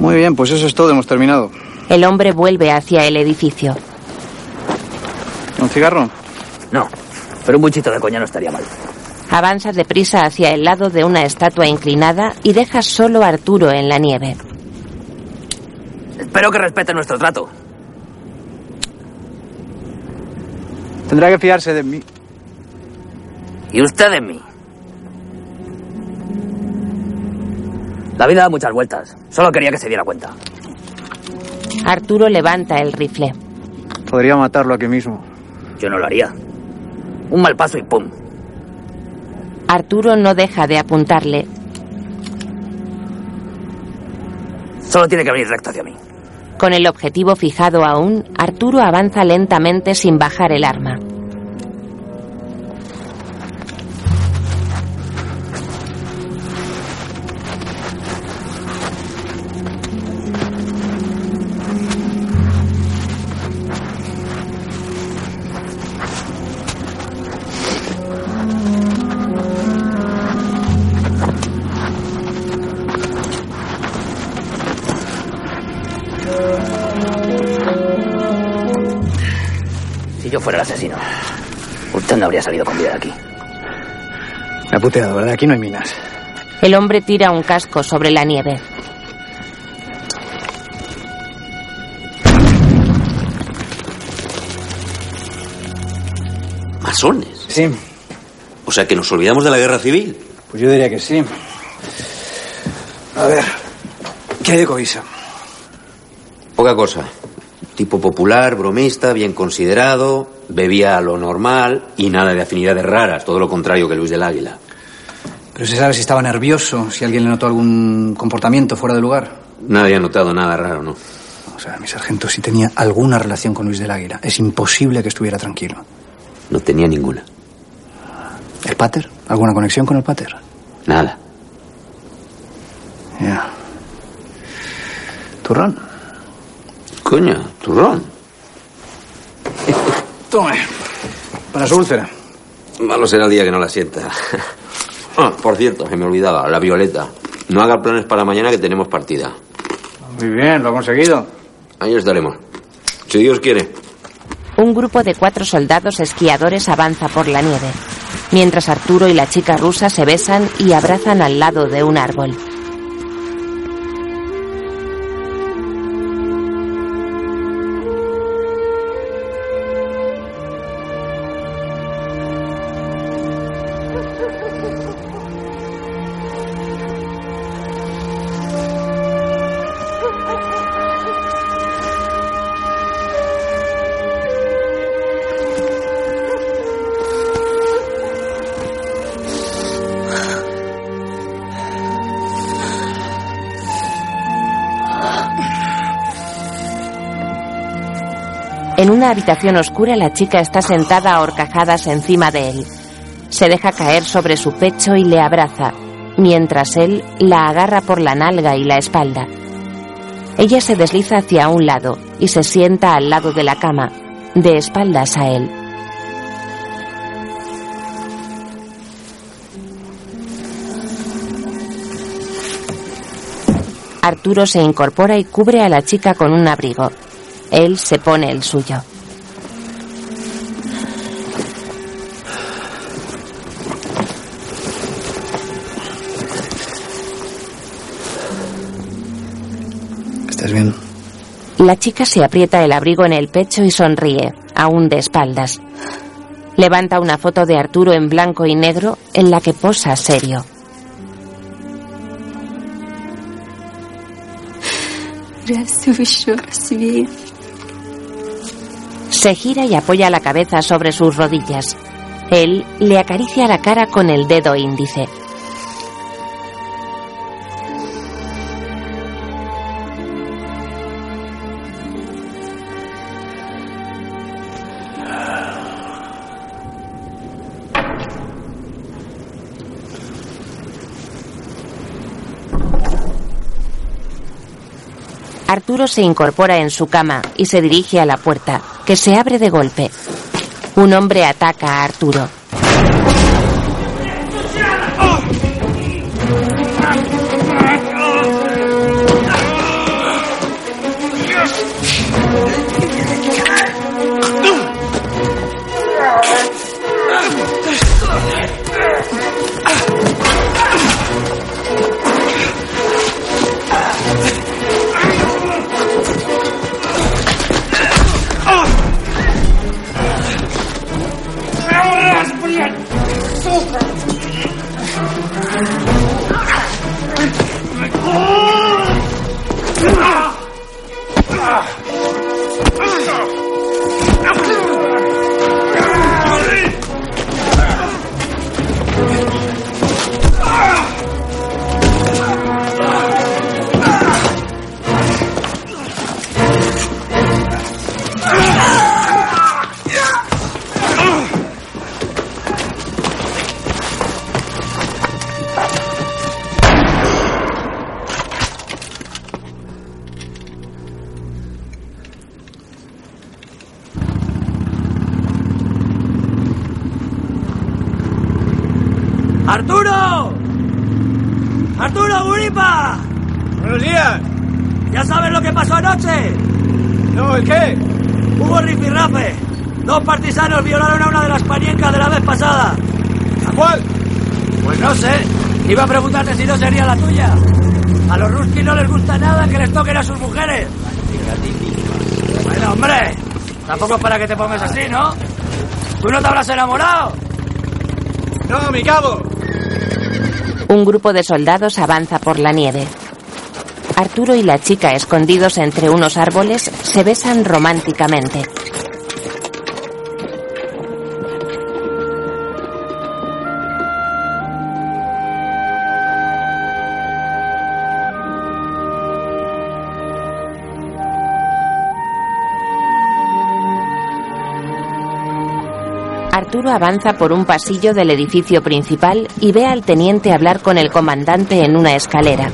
Muy bien, pues eso es todo, hemos terminado. El hombre vuelve hacia el edificio. ¿Un cigarro? No, pero un buchito de coña no estaría mal. Avanza deprisa hacia el lado de una estatua inclinada y deja solo a Arturo en la nieve. Espero que respete nuestro trato. Tendrá que fiarse de mí. ¿Y usted de mí? La vida da muchas vueltas. Solo quería que se diera cuenta. Arturo levanta el rifle. Podría matarlo aquí mismo. Yo no lo haría. Un mal paso y ¡pum! Arturo no deja de apuntarle. Solo tiene que venir recto hacia mí. Con el objetivo fijado aún, Arturo avanza lentamente sin bajar el arma. Ha puteado, ¿verdad? Aquí no hay minas. El hombre tira un casco sobre la nieve. ¿Masones? Sí. O sea que nos olvidamos de la guerra civil. Pues yo diría que sí. A ver, ¿qué hay de Covisa? Poca cosa. Tipo popular, bromista, bien considerado, bebía a lo normal y nada de afinidades raras, todo lo contrario que Luis del Águila. Pero se sabe si estaba nervioso, si alguien le notó algún comportamiento fuera de lugar. Nadie ha notado nada raro, ¿no? O sea, mi sargento sí tenía alguna relación con Luis del Águila. Es imposible que estuviera tranquilo. No tenía ninguna. ¿El pater? ¿Alguna conexión con el pater? Nada. Ya. ¿Turrón? Coño, turrón. Tome. Para su úlcera. Malo será el día que no la sienta. Ah, por cierto, se me olvidaba, la Violeta. No haga planes para mañana que tenemos partida. Muy bien, lo ha conseguido. Ahí estaremos. Si Dios quiere. Un grupo de cuatro soldados esquiadores avanza por la nieve, mientras Arturo y la chica rusa se besan y abrazan al lado de un árbol. Una habitación oscura la chica está sentada a horcajadas encima de él. Se deja caer sobre su pecho y le abraza, mientras él la agarra por la nalga y la espalda. Ella se desliza hacia un lado y se sienta al lado de la cama, de espaldas a él. Arturo se incorpora y cubre a la chica con un abrigo. Él se pone el suyo. La chica se aprieta el abrigo en el pecho y sonríe, aún de espaldas. Levanta una foto de Arturo en blanco y negro en la que posa serio. Se gira y apoya la cabeza sobre sus rodillas. Él le acaricia la cara con el dedo índice. Se incorpora en su cama y se dirige a la puerta, que se abre de golpe. Un hombre ataca a. ¡Arturo! ¡Arturo Guripa! Buenos días. ¿Ya sabes lo que pasó anoche? No, ¿el qué? Hubo rifirrafe. Dos partisanos violaron a una de las paniencas de la vez pasada. ¿A cuál? no sé. Iba a preguntarte si no sería la tuya. A los ruskis no les gusta nada que les toquen a sus mujeres. Bueno, hombre. Tampoco es para que te pongas así, ¿no? ¿Tú no te habrás enamorado? No, mi cabo. Un grupo de soldados avanza por la nieve. Arturo y la chica, escondidos entre unos árboles, se besan románticamente. Avanza por un pasillo del edificio principal y ve al teniente hablar con el comandante en una escalera.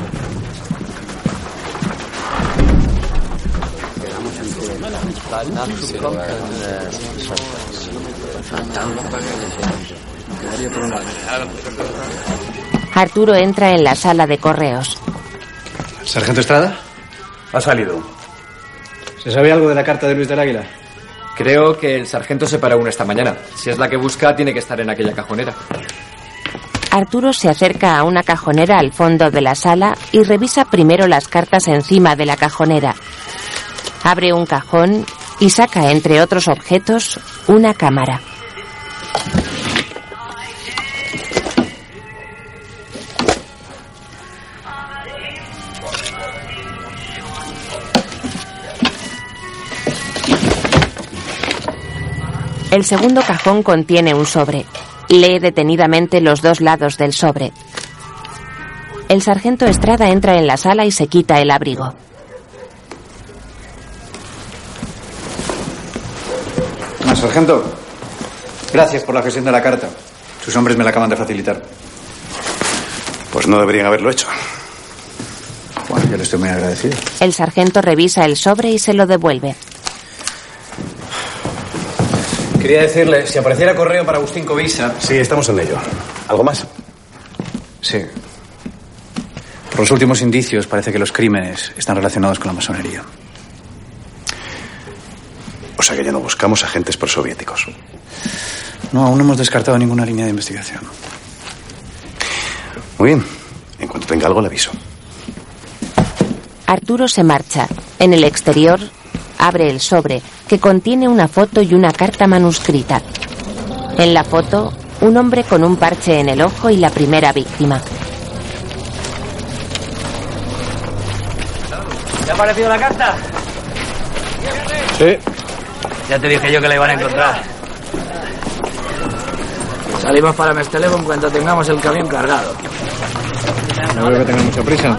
Arturo entra en la sala de correos. ¿Sargento Estrada? Ha salido. ¿Se sabe algo de la carta de Luis del Águila? Creo que el sargento se paró una esta mañana. Si es la que busca, tiene que estar en aquella cajonera. Arturo se acerca a una cajonera al fondo de la sala y revisa primero las cartas encima de la cajonera. Abre un cajón y saca, entre otros objetos, una cámara. El segundo cajón contiene un sobre. Lee detenidamente los dos lados del sobre. El sargento Estrada entra en la sala y se quita el abrigo. Ah, sargento, gracias por la gestión de la carta. Sus hombres me la acaban de facilitar. Pues no deberían haberlo hecho. Bueno, yo le estoy muy agradecido. El sargento revisa el sobre y se lo devuelve. Quería decirle, si apareciera correo para Agustín Covisa... Sí, estamos en ello. ¿Algo más? Sí. Por los últimos indicios parece que los crímenes están relacionados con la masonería. O sea que ya no buscamos agentes prosoviéticos. No, aún no hemos descartado ninguna línea de investigación. Muy bien. En cuanto tenga algo, le aviso. Arturo se marcha. En el exterior, abre el sobre, que contiene una foto y una carta manuscrita. En la foto, un hombre con un parche en el ojo y la primera víctima. ¿Te ha parecido la carta? Sí. Ya te dije yo que la iban a encontrar. Salimos para Mestelevo en cuanto tengamos el camión cargado. No veo que tenga mucha prisa.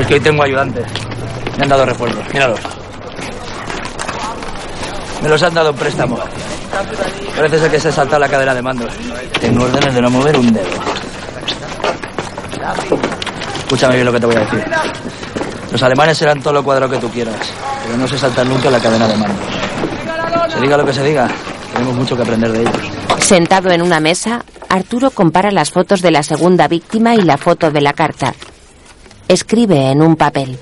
Es que hoy tengo ayudantes. Me han dado refuerzos. Míralos. Me los han dado en préstamo. Parece ser que se ha saltado la cadena de mandos. Tengo órdenes de no mover un dedo. Escúchame bien lo que te voy a decir. Los alemanes serán todo lo cuadrado que tú quieras, pero no se saltan nunca la cadena de mandos. Se diga lo que se diga, tenemos mucho que aprender de ellos. Sentado en una mesa, Arturo compara las fotos de la segunda víctima y la foto de la carta. Escribe en un papel.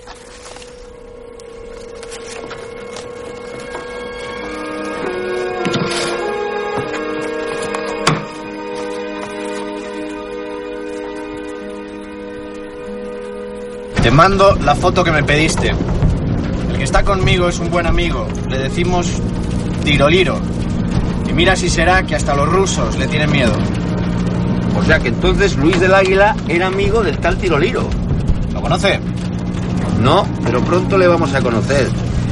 Te mando la foto que me pediste. El que está conmigo es un buen amigo. Le decimos Tiroliro. Y mira si será que hasta los rusos le tienen miedo. O sea que entonces Luis del Águila era amigo del tal Tiroliro. ¿Lo conoce? No, pero pronto le vamos a conocer.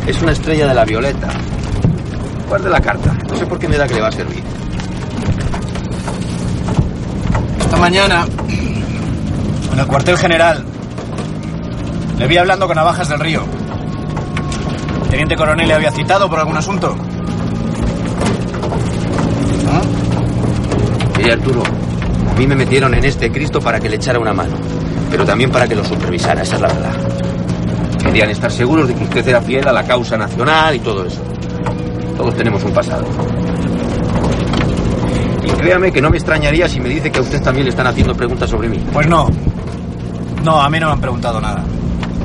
Es una estrella de la violeta. Guarde la carta. No sé por qué me da que le va a servir. Esta mañana, en el cuartel general, le vi hablando con Navajas del Río. ¿El teniente coronel le había citado por algún asunto? Oye, Arturo, a mí me metieron en este Cristo para que le echara una mano, pero también para que lo supervisara, esa es la verdad. Querían estar seguros de que usted era fiel a la causa nacional y todo eso. Todos tenemos un pasado. Y créame que no me extrañaría si me dice que a usted también le están haciendo preguntas sobre mí. Pues no. No, a mí no me han preguntado nada.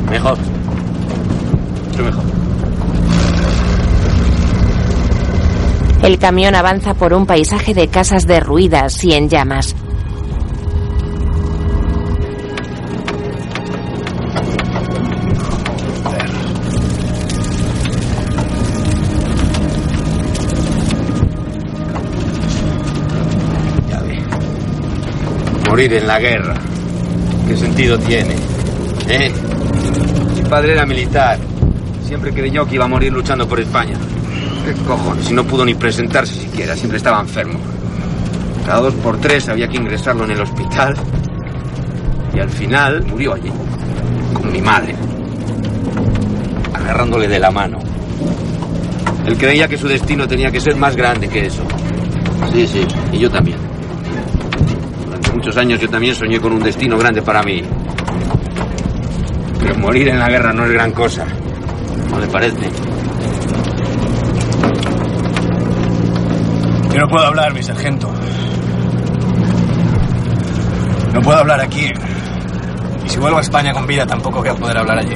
Mejor. Mucho mejor. El camión avanza por un paisaje de casas derruidas y en llamas. Morir en la guerra. ¿Qué sentido tiene? ¿Eh? Padre era militar. Siempre creyó que iba a morir luchando por España. ¿Qué cojones? Si no pudo ni presentarse siquiera, siempre estaba enfermo. Cada dos por tres había que ingresarlo en el hospital. Y al final murió allí, con mi madre, agarrándole de la mano. Él creía que su destino tenía que ser más grande que eso. Sí, sí, y yo también. Durante muchos años yo también soñé con un destino grande para mí. Pero morir en la guerra no es gran cosa. ¿No le parece? Yo no puedo hablar, mi sargento. No puedo hablar aquí. Y si vuelvo a España con vida, tampoco voy a poder hablar allí.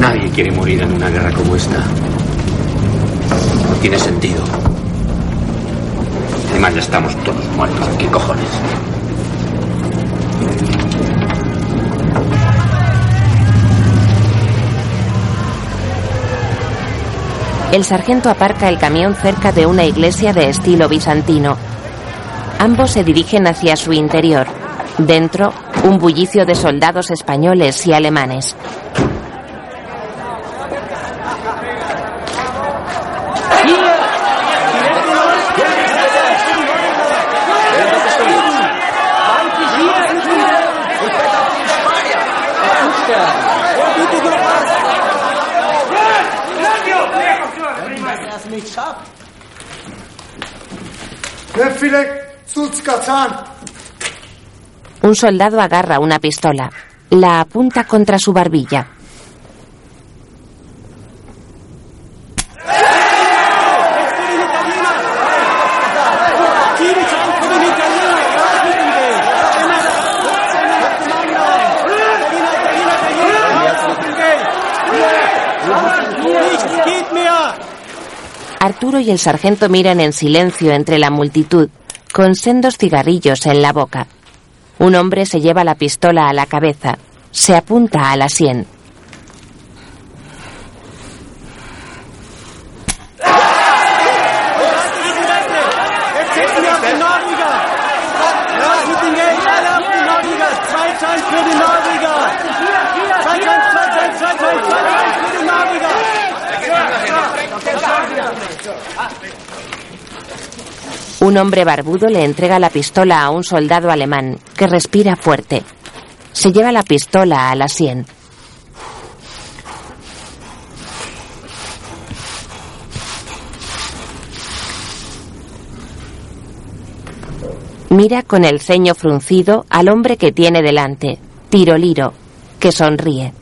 Nadie quiere morir en una guerra como esta. No tiene sentido. Además ya estamos todos muertos. ¿Qué cojones? El sargento aparca el camión cerca de una iglesia de estilo bizantino. Ambos se dirigen hacia su interior. Dentro, un bullicio de soldados españoles y alemanes. Un soldado agarra una pistola. La apunta contra su barbilla. Arturo y el sargento miran en silencio entre la multitud, con sendos cigarrillos en la boca. Un hombre se lleva la pistola a la cabeza. Se apunta a la sien. Un hombre barbudo le entrega la pistola a un soldado alemán que respira fuerte. Se lleva la pistola a la sien. Mira con el ceño fruncido al hombre que tiene delante, Tiroliro, que sonríe.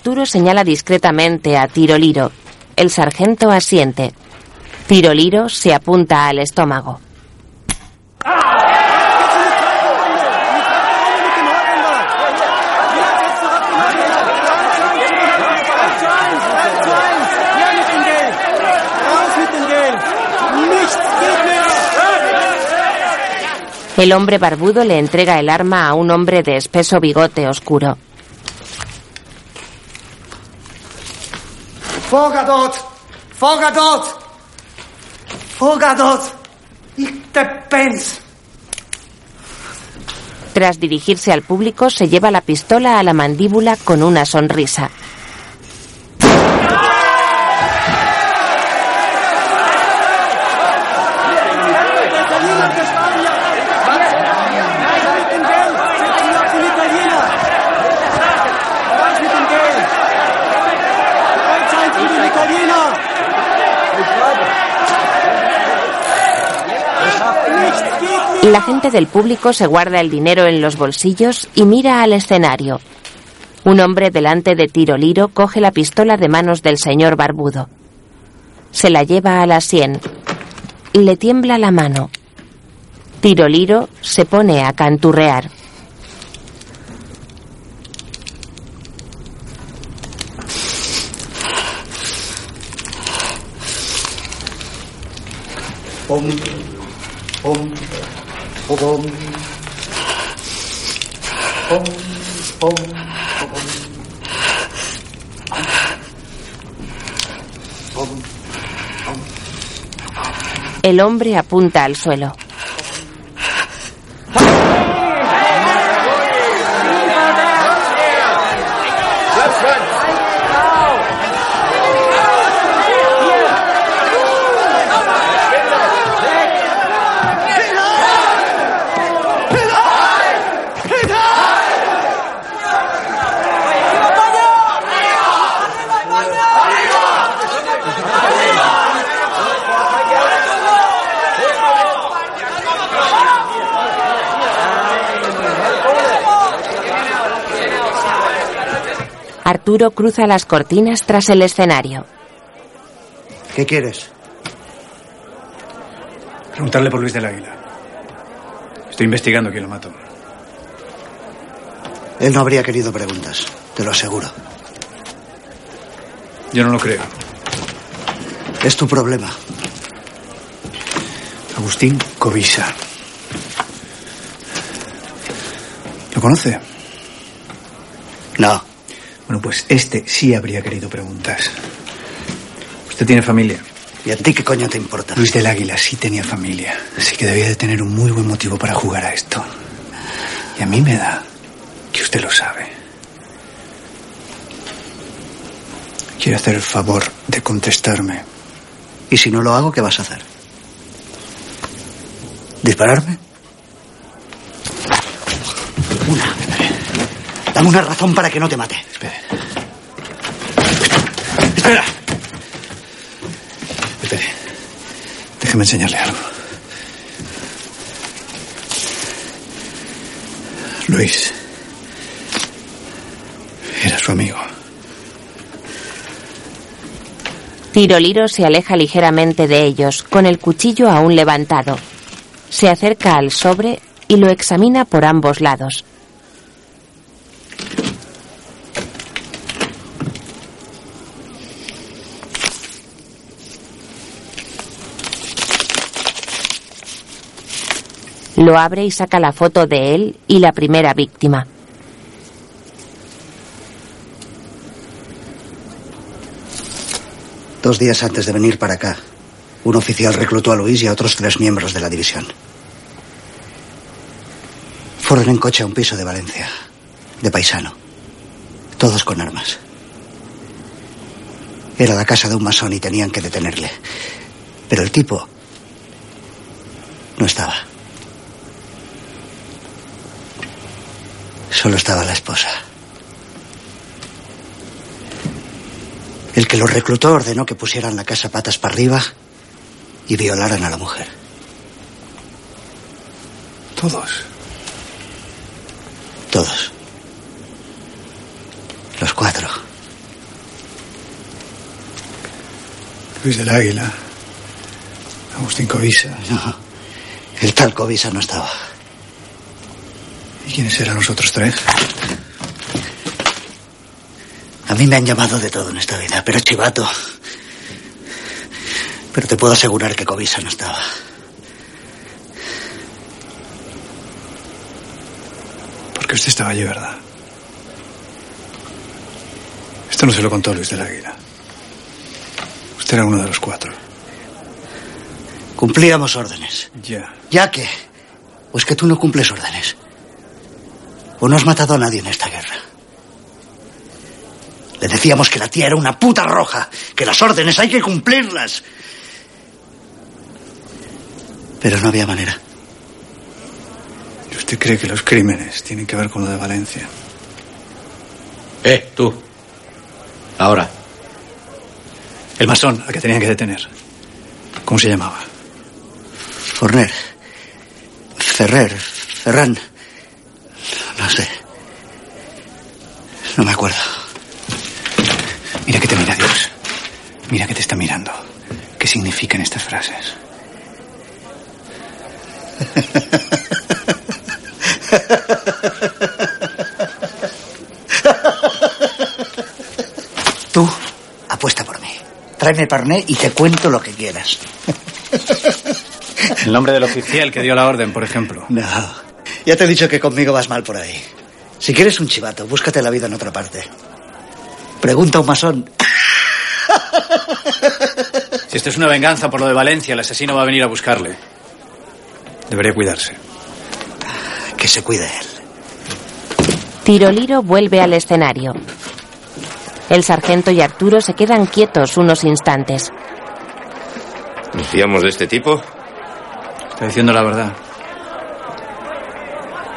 Arturo señala discretamente a Tiroliro. El sargento asiente. Tiroliro se apunta al estómago. El hombre barbudo le entrega el arma a un hombre de espeso bigote oscuro. Foga dort! Foga dort! Foga dort! Ich te pens! Tras dirigirse al público, se lleva la pistola a la mandíbula con una sonrisa. La gente del público se guarda el dinero en los bolsillos y mira al escenario. Un hombre delante de Tiroliro coge la pistola de manos del señor barbudo. Se la lleva a la sien. Le tiembla la mano. Tiroliro se pone a canturrear. Pom, pom, El hombre apunta al suelo. Arturo cruza las cortinas tras el escenario. ¿Qué quieres? Preguntarle por Luis del Águila. Estoy investigando quién lo mató. Él no habría querido preguntas, te lo aseguro. Yo no lo creo. Es tu problema. Agustín Covisa. ¿Lo conoce? No. Bueno, pues este sí habría querido preguntas. Usted tiene familia. ¿Y a ti qué coño te importa? Luis del Águila sí tenía familia, así que debía de tener un muy buen motivo para jugar a esto. Y a mí me da que usted lo sabe. Quiere hacer el favor de contestarme. ¿Y si no lo hago, qué vas a hacer? ¿Dispararme? Una. Dame una razón para que no te mate. Espere. Espera. Espere. Déjeme enseñarle algo. Luis. Era su amigo. Tiroliro se aleja ligeramente de ellos, con el cuchillo aún levantado. Se acerca al sobre y lo examina por ambos lados. Lo abre y saca la foto de él y la primera víctima. Dos días antes de venir para acá, un oficial reclutó a Luis y a otros tres miembros de la división. Fueron en coche a un piso de Valencia, de paisano, todos con armas. Era la casa de un masón y tenían que detenerle. Pero el tipo no estaba. Solo estaba la esposa. El que los reclutó ordenó que pusieran la casa patas para arriba y violaran a la mujer. Todos. Todos. Los cuatro. Luis del Águila. Agustín Covisa. No. El tal Covisa no estaba. ¿Y quiénes eran los otros tres? A mí me han llamado de todo en esta vida, pero chivato. Pero te puedo asegurar que Covisa no estaba. Porque usted estaba allí, ¿verdad? Esto no se lo contó Luis del Águila. Usted era uno de los cuatro. Cumplíamos órdenes. Ya. ¿Ya qué? ¿O es que tú no cumples órdenes? ¿O no has matado a nadie en esta guerra? Le decíamos que la tía era una puta roja, que las órdenes hay que cumplirlas. Pero no había manera. ¿Y usted cree que los crímenes tienen que ver con lo de Valencia? Eh, tú. Ahora. El masón al que tenían que detener. ¿Cómo se llamaba? Forner. Ferrer. Ferran. No sé. No me acuerdo. Mira que te mira Dios. Mira que te está mirando. qué significan estas frases. Tú, apuesta por mí. Tráeme parné y te cuento lo que quieras. El nombre del oficial que dio la orden, por ejemplo. No. Ya te he dicho que conmigo vas mal por ahí. Si quieres un chivato, búscate la vida en otra parte. Pregunta a un masón. Si esto es una venganza por lo de Valencia, el asesino va a venir a buscarle. Debería cuidarse. Que se cuide él. Tiroliro vuelve al escenario. El sargento y Arturo se quedan quietos unos instantes. ¿Nos fiamos de este tipo? Está diciendo la verdad.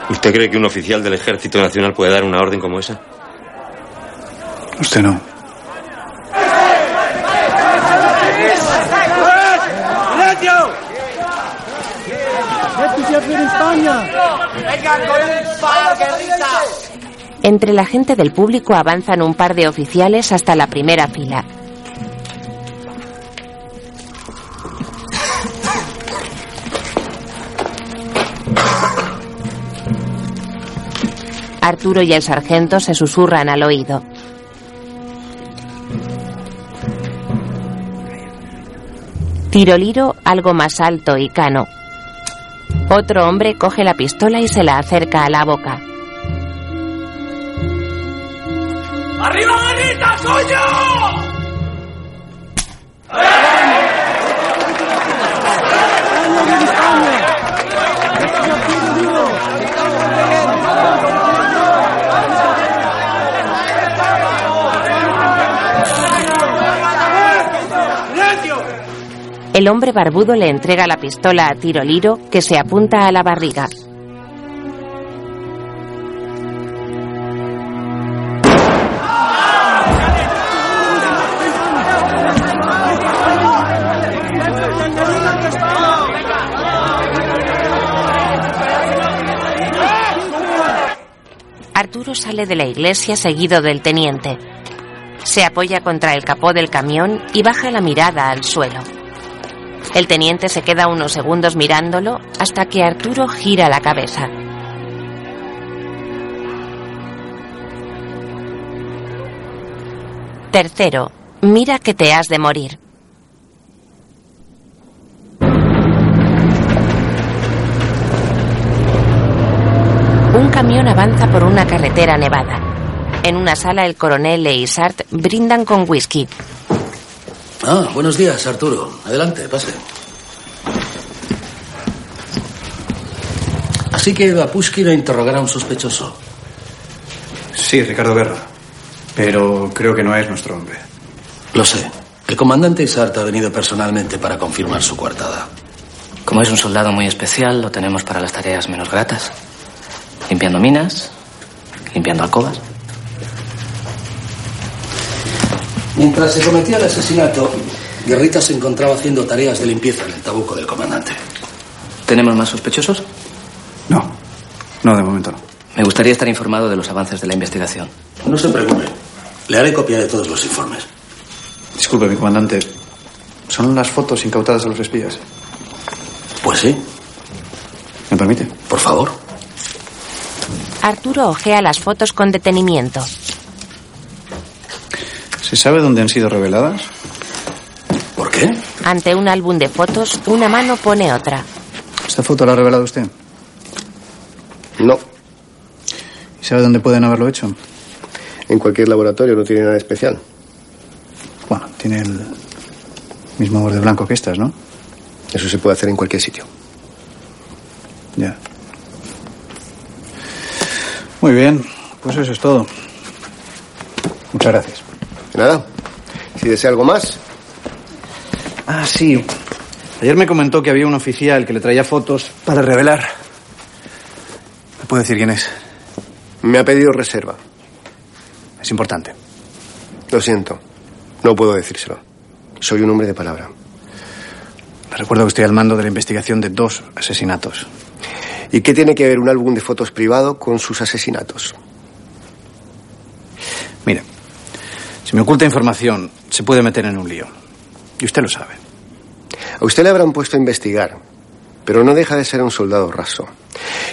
¿Usted cree que un oficial del Ejército Nacional puede dar una orden como esa? Usted no. Entre la gente del público avanzan un par de oficiales hasta la primera fila. Arturo y el sargento se susurran al oído. Tiroliro, algo más alto y cano. Otro hombre coge la pistola y se la acerca a la boca. ¡Arriba, manita, suyo! El hombre barbudo le entrega la pistola a Tiroliro, que se apunta a la barriga. Arturo sale de la iglesia seguido del teniente. Se apoya contra el capó del camión y baja la mirada al suelo. El teniente se queda unos segundos mirándolo hasta que Arturo gira la cabeza. Tercero, mira que te has de morir. Un camión avanza por una carretera nevada. En una sala el coronel e Isart brindan con whisky. Ah, buenos días, Arturo. Adelante, pase. Así que va Pushkin a interrogar a un sospechoso. Sí, Ricardo Guerra. Pero creo que no es nuestro hombre. Lo sé. El comandante Isart ha venido personalmente para confirmar su coartada. Como es un soldado muy especial, lo tenemos para las tareas menos gratas. Limpiando minas, limpiando alcobas. Mientras se cometía el asesinato, Guerrita se encontraba haciendo tareas de limpieza en el tabuco del comandante. ¿Tenemos más sospechosos? No. No, de momento no. Me gustaría estar informado de los avances de la investigación. No se preocupe. Le haré copia de todos los informes. Disculpe, mi comandante. ¿Son las fotos incautadas a los espías? Pues sí. ¿Me permite? Por favor. Arturo ojea las fotos con detenimiento. ¿Se sabe dónde han sido reveladas? ¿Por qué? Ante un álbum de fotos, una mano pone otra. ¿Esta foto la ha revelado usted? No. ¿Y sabe dónde pueden haberlo hecho? En cualquier laboratorio, no tiene nada especial. Bueno, tiene el mismo borde blanco que estas, ¿no? Eso se puede hacer en cualquier sitio. Ya. Muy bien, pues eso es todo. Muchas gracias. Nada. Si desea algo más. Ah, sí. Ayer me comentó que había un oficial que le traía fotos para revelar. ¿Me puede decir quién es? Me ha pedido reserva. Es importante. Lo siento. No puedo decírselo. Soy un hombre de palabra. Recuerdo que estoy al mando de la investigación de dos asesinatos. ¿Y qué tiene que ver un álbum de fotos privado con sus asesinatos? Mire, si me oculta información, se puede meter en un lío. Y usted lo sabe. A usted le habrán puesto a investigar, pero no deja de ser un soldado raso.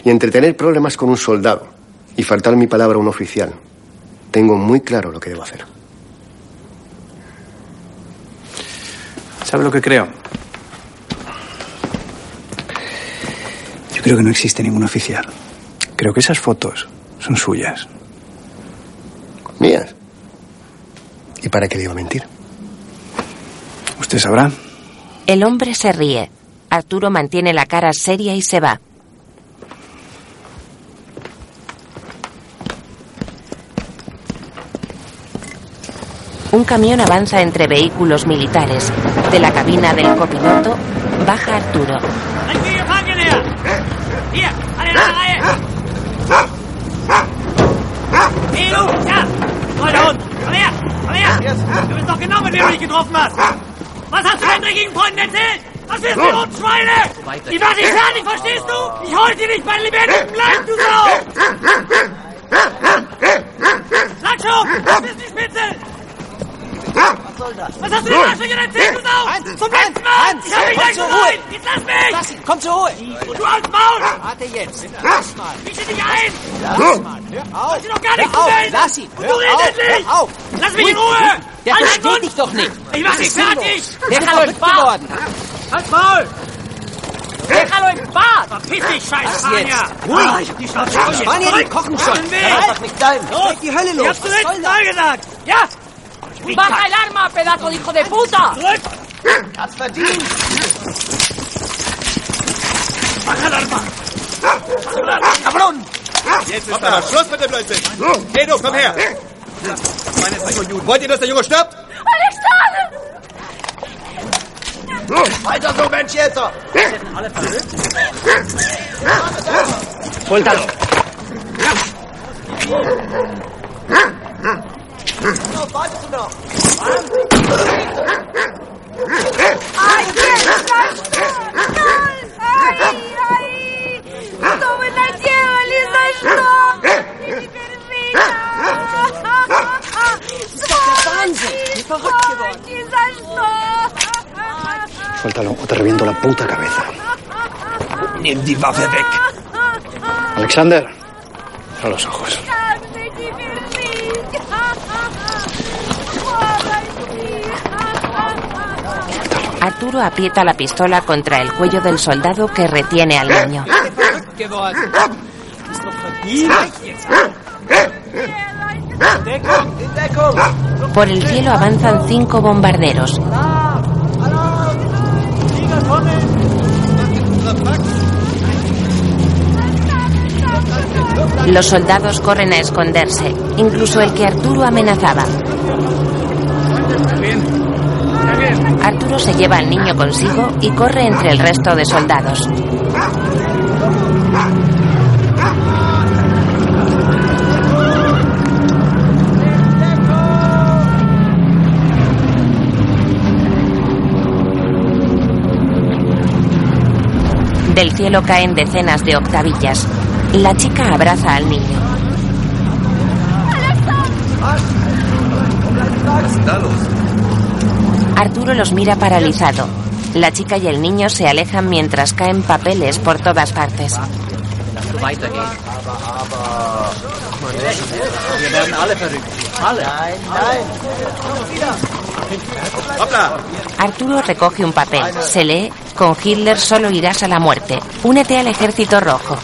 Y entre tener problemas con un soldado y faltar mi palabra a un oficial, tengo muy claro lo que debo hacer. ¿Sabe lo que creo? Yo creo que no existe ningún oficial. Creo que esas fotos son suyas. ¿Mías? ¿Y para qué le iba a mentir? Usted sabrá. El hombre se ríe. Arturo mantiene la cara seria y se va. Un camión avanza entre vehículos militares. De la cabina del copiloto baja Arturo. Komm her! Du bist doch genommen, wenn du mich getroffen hast! Was hast du deinen dreckigen Freunden erzählt? Was willst du, du Schweine? Ich mach dich fertig, verstehst du? Ich hol dir nicht bei lebendigem Leib, du Sau! Sag schon! Das ist die Spitze! Was soll das? Was hast du den Arschlöchern erzählt, du Sau? Zum letzten Mal! Ich hab dich gleich geholt! Jetzt lass mich! Lass ihn, komm zur Ruhe! Und du als Maul! Warte jetzt! Lass mal! Ich dich ein! Lass mal! Hör auf! Hast du noch gar nichts zu melden! Lass ihn! Und du redest endlich! Hör auf! Lass mich in Ruhe! Der Halt versteht dich doch nicht. Ich mach dich fertig! Déjalo en paz. Halt's Maul! Déjalo en paz. Verpiss dich, scheiß Spanier! Ruhig! Ah, ich hab die Schnauze voll. Spanier, die kochen schon. Auf! Kann einfach nicht bleiben. Los! Die Hölle los. Ich hab's soll letzten Mal gesagt! Ja! Baja el arma, pedazo de hijo de puta. Verdient. Mach Alarma! Cabrón. Jetzt ist aber Schluss mit dem Blödsinn. Du, komm her. Meine Psycho-Juden. Wollt ihr, dass der Junge stirbt? Weiter so, Mensch, jetzt. Alle verrückt? Suéltalo. No, wartest du noch? ¡Ay, qué desastre! ¡Ay, ay! ¡Что вы наделали? За что? И теперь Сволочи! Сволочи! За что? Suéltalo o te reviento la puta cabeza. Nimm die Waffe weg. Alexander, cierra los ojos. Arturo aprieta la pistola contra el cuello del soldado que retiene al niño. Por el cielo avanzan cinco bombarderos. Los soldados corren a esconderse, incluso el que Arturo amenazaba. Arturo se lleva al niño consigo y corre entre el resto de soldados. Del cielo caen decenas de octavillas. La chica abraza al niño. Arturo los mira paralizado. La chica y el niño se alejan mientras caen papeles por todas partes. Arturo recoge un papel. Se lee, con Hitler solo irás a la muerte. Únete al ejército rojo.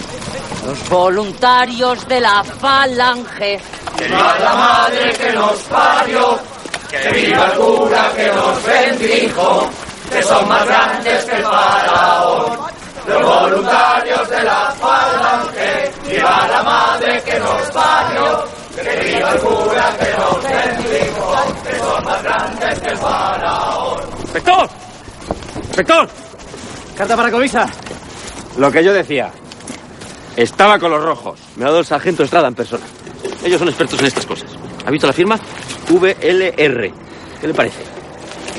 Los voluntarios de la falange. ¡Que la madre que nos parió! ¡Que viva el cura que nos bendijo! ¡Que son más grandes que el faraón! ¡Los voluntarios de la falange! ¡Viva la madre que nos parió! ¡Que viva el cura que nos bendijo! ¡Que son más grandes que el faraón! ¡Inspector! ¡Inspector! Carta para Covisa. Lo que yo decía. Estaba con los rojos. Me ha dado el sargento Estrada en persona. Ellos son expertos en estas cosas. ¿Ha visto la firma? VLR. ¿Qué le parece?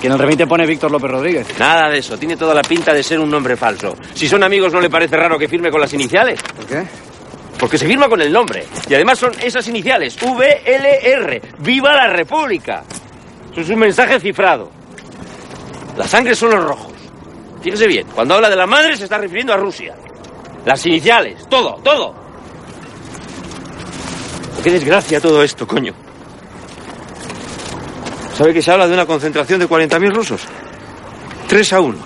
Que en el remite pone Víctor López Rodríguez. Nada de eso. Tiene toda la pinta de ser un nombre falso. Si son amigos, ¿no le parece raro que firme con las iniciales? ¿Por qué? Porque se firma con el nombre. Y además son esas iniciales. VLR. ¡Viva la República! Eso es un mensaje cifrado. La sangre son los rojos. Fíjese bien, cuando habla de la madre se está refiriendo a Rusia. Las iniciales, todo, todo. Qué desgracia todo esto, coño. ¿Sabe que se habla de una concentración de 40.000 rusos? Tres a uno.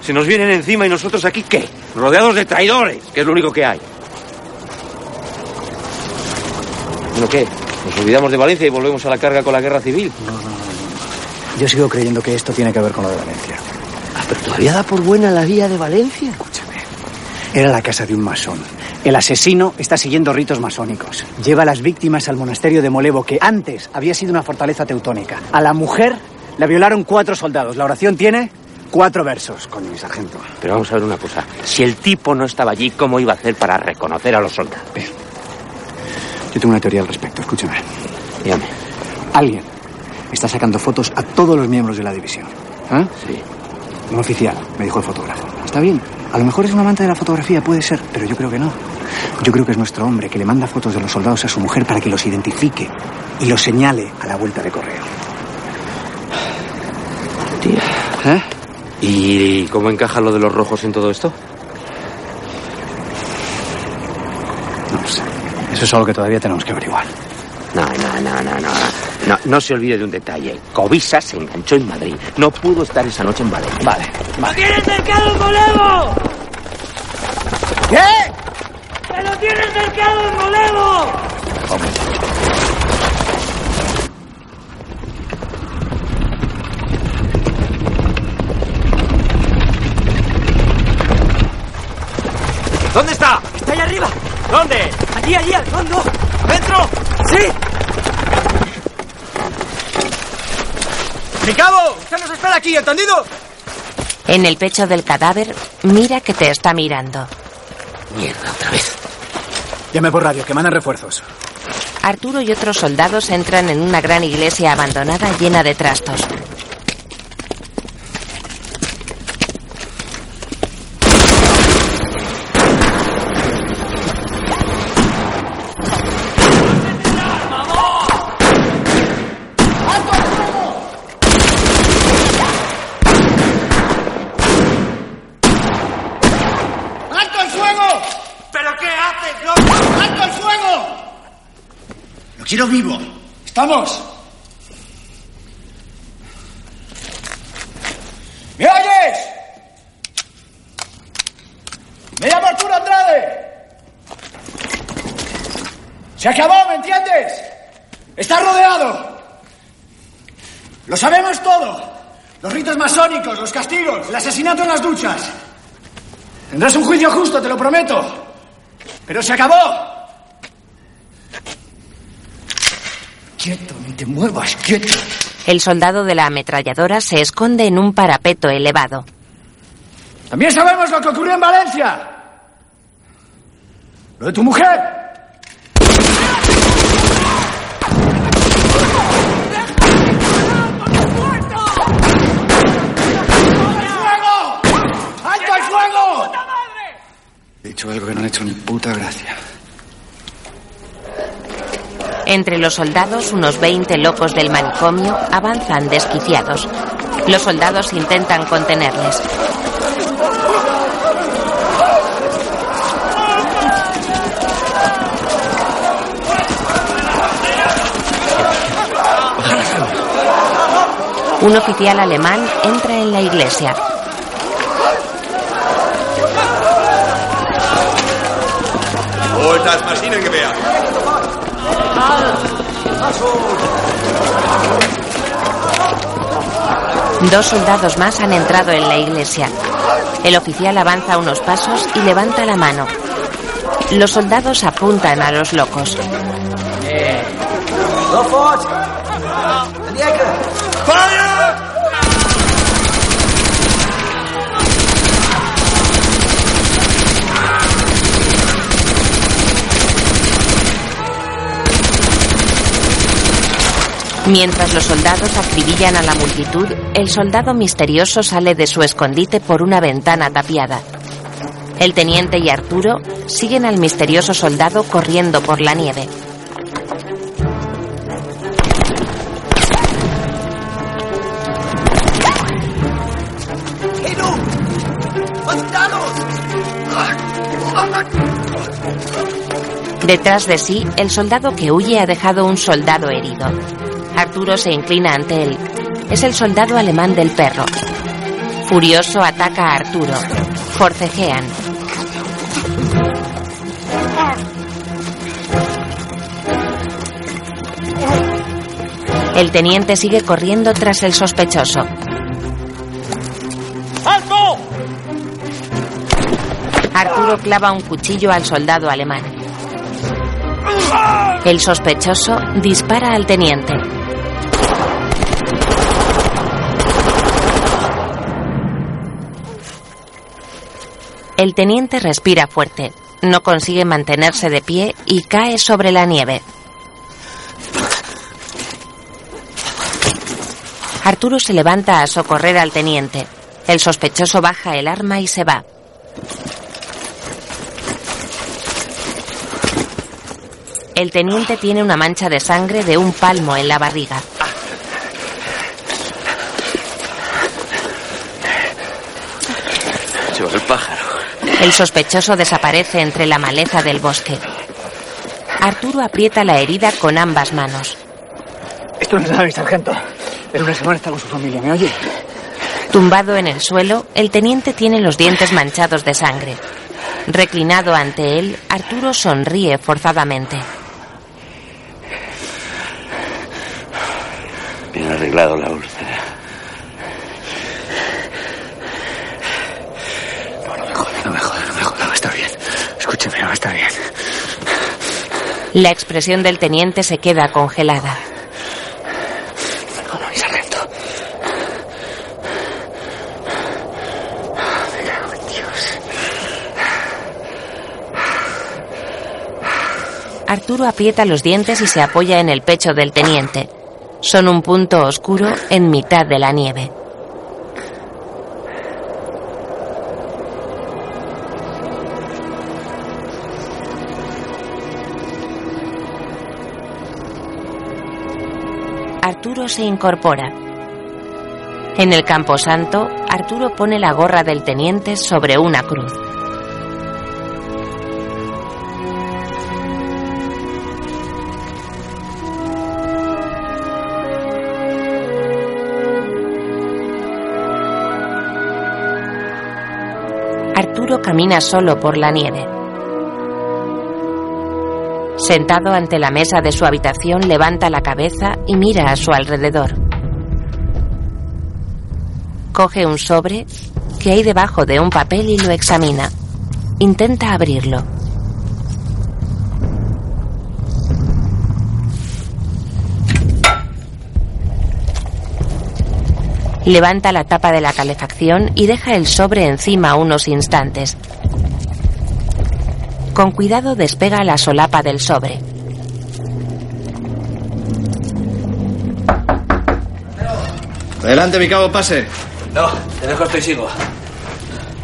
Se nos vienen encima y nosotros aquí, ¿qué? Rodeados de traidores, que es lo único que hay. Bueno, ¿qué? ¿Nos olvidamos de Valencia y volvemos a la carga con la guerra civil? Yo sigo creyendo que esto tiene que ver con lo de Valencia. Ah, pero todavía da por buena la vía de Valencia. Era la casa de un masón. El asesino está siguiendo ritos masónicos. Lleva a las víctimas al monasterio de Molevo, que antes había sido una fortaleza teutónica. A la mujer la violaron cuatro soldados. La oración tiene cuatro versos, coño, mi sargento. Pero vamos a ver una cosa. Si el tipo no estaba allí, ¿cómo iba a hacer para reconocer a los soldados? Yo tengo una teoría al respecto, escúchame. Dígame. Alguien está sacando fotos a todos los miembros de la división. ¿Ah? Sí. Un oficial, me dijo el fotógrafo. Está bien. A lo mejor es un amante de la fotografía, puede ser, pero yo creo que no. Yo creo que es nuestro hombre que le manda fotos de los soldados a su mujer para que los identifique y los señale a la vuelta de correo. Tío. ¿Eh? ¿Y cómo encaja lo de los rojos en todo esto? No lo sé. Eso es algo que todavía tenemos que averiguar. No, no, no, no, no. No, no se olvide de un detalle. Cobisa se enganchó en Madrid. No pudo estar esa noche en Valencia. Vale. ¡Lo tienes cercado, Molevo! ¿Qué? ¡Que lo tienes cercado en Molevo! ¿Dónde está? Está ahí arriba. ¿Dónde? Allí, allí, al fondo. ¿Dentro? Sí. ¡Mi cabo! ¡Usted nos espera aquí, ¿entendido? En el pecho del cadáver, mira que te está mirando. Mierda, otra vez. Llame por radio, que mandan refuerzos. Arturo y otros soldados entran en una gran iglesia abandonada llena de trastos. ¡Alto el fuego! ¿Pero qué haces, loco? ¡Alto el fuego! Lo vivo. ¿Estamos? ¿Me oyes? Me llamo Arturo Andrade. Se acabó, ¿me entiendes? Está rodeado. Lo sabemos todo. Los ritos masónicos, los castigos, el asesinato en las duchas. Tendrás un juicio justo, te lo prometo. Pero se acabó. Quieto, ni te muevas, quieto. El soldado de la ametralladora se esconde en un parapeto elevado. También sabemos lo que ocurrió en Valencia. Lo de tu mujer. ¡Alto el fuego! He dicho algo que no he hecho ni puta gracia. Entre los soldados, unos 20 locos del manicomio avanzan desquiciados. Los soldados intentan contenerles. Un oficial alemán entra en la iglesia. Das Maschinengewehr? Dos soldados más han entrado en la iglesia. El oficial avanza unos pasos y levanta la mano. Los soldados apuntan a los locos. Sofort! Mientras los soldados acribillan a la multitud, el soldado misterioso sale de su escondite por una ventana tapiada. El teniente y Arturo siguen al misterioso soldado corriendo por la nieve. Detrás de sí, el soldado que huye ha dejado un soldado herido. Arturo se inclina ante él. Es el soldado alemán del perro. Furioso ataca a Arturo. Forcejean. El teniente sigue corriendo tras el sospechoso. ¡Alto! Arturo clava un cuchillo al soldado alemán. El sospechoso dispara al teniente. El teniente respira fuerte. No consigue mantenerse de pie y cae sobre la nieve. Arturo se levanta a socorrer al teniente. El sospechoso baja el arma y se va. El teniente tiene una mancha de sangre de un palmo en la barriga. Llevas el pájaro. El sospechoso desaparece entre la maleza del bosque. Arturo aprieta la herida con ambas manos. Esto no es nada, mi sargento. En una semana está con su familia, ¿me oye? Tumbado en el suelo, el teniente tiene los dientes manchados de sangre. Reclinado ante él, Arturo sonríe forzadamente. Bien arreglado la úlcera. No, no me jode, no me jode, no me jode. Va a estar bien. Escúcheme, va a estar bien. La expresión del teniente se queda congelada. No, no, mi sargento. Me cago en Dios. Arturo aprieta los dientes y se apoya en el pecho del teniente. Son un punto oscuro en mitad de la nieve. Arturo se incorpora. En el camposanto, Arturo pone la gorra del teniente sobre una cruz. Arturo camina solo por la nieve. Sentado ante la mesa de su habitación, levanta la cabeza y mira a su alrededor. Coge un sobre que hay debajo de un papel y lo examina. Intenta abrirlo. Levanta la tapa de la calefacción y deja el sobre encima unos instantes. Con cuidado despega la solapa del sobre. Adelante, mi cabo, pase. No, te dejo, estoy sigo.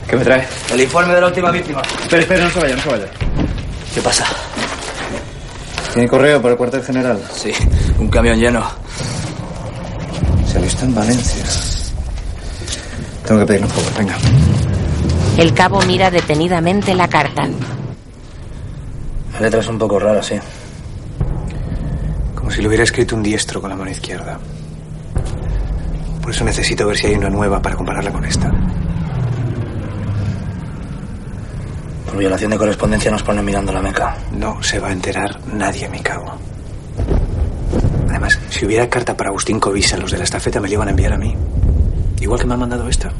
¿Qué me trae? El informe de la última víctima. Espera, espera, no se vaya, no se vaya. ¿Qué pasa? ¿Tiene correo para el cuartel general? Sí, un camión lleno. Se alista en Valencia. Tengo que pedirle un favor, venga. El cabo mira detenidamente la carta. La letra es un poco rara, sí. Como si lo hubiera escrito un diestro con la mano izquierda. Por eso necesito ver si hay una nueva para compararla con esta. Por violación de correspondencia nos ponen mirando la meca. No se va a enterar nadie, mi cabo. Además, si hubiera carta para Agustín Covisa, los de la estafeta me la iban a enviar a mí. Igual que me han mandado esta.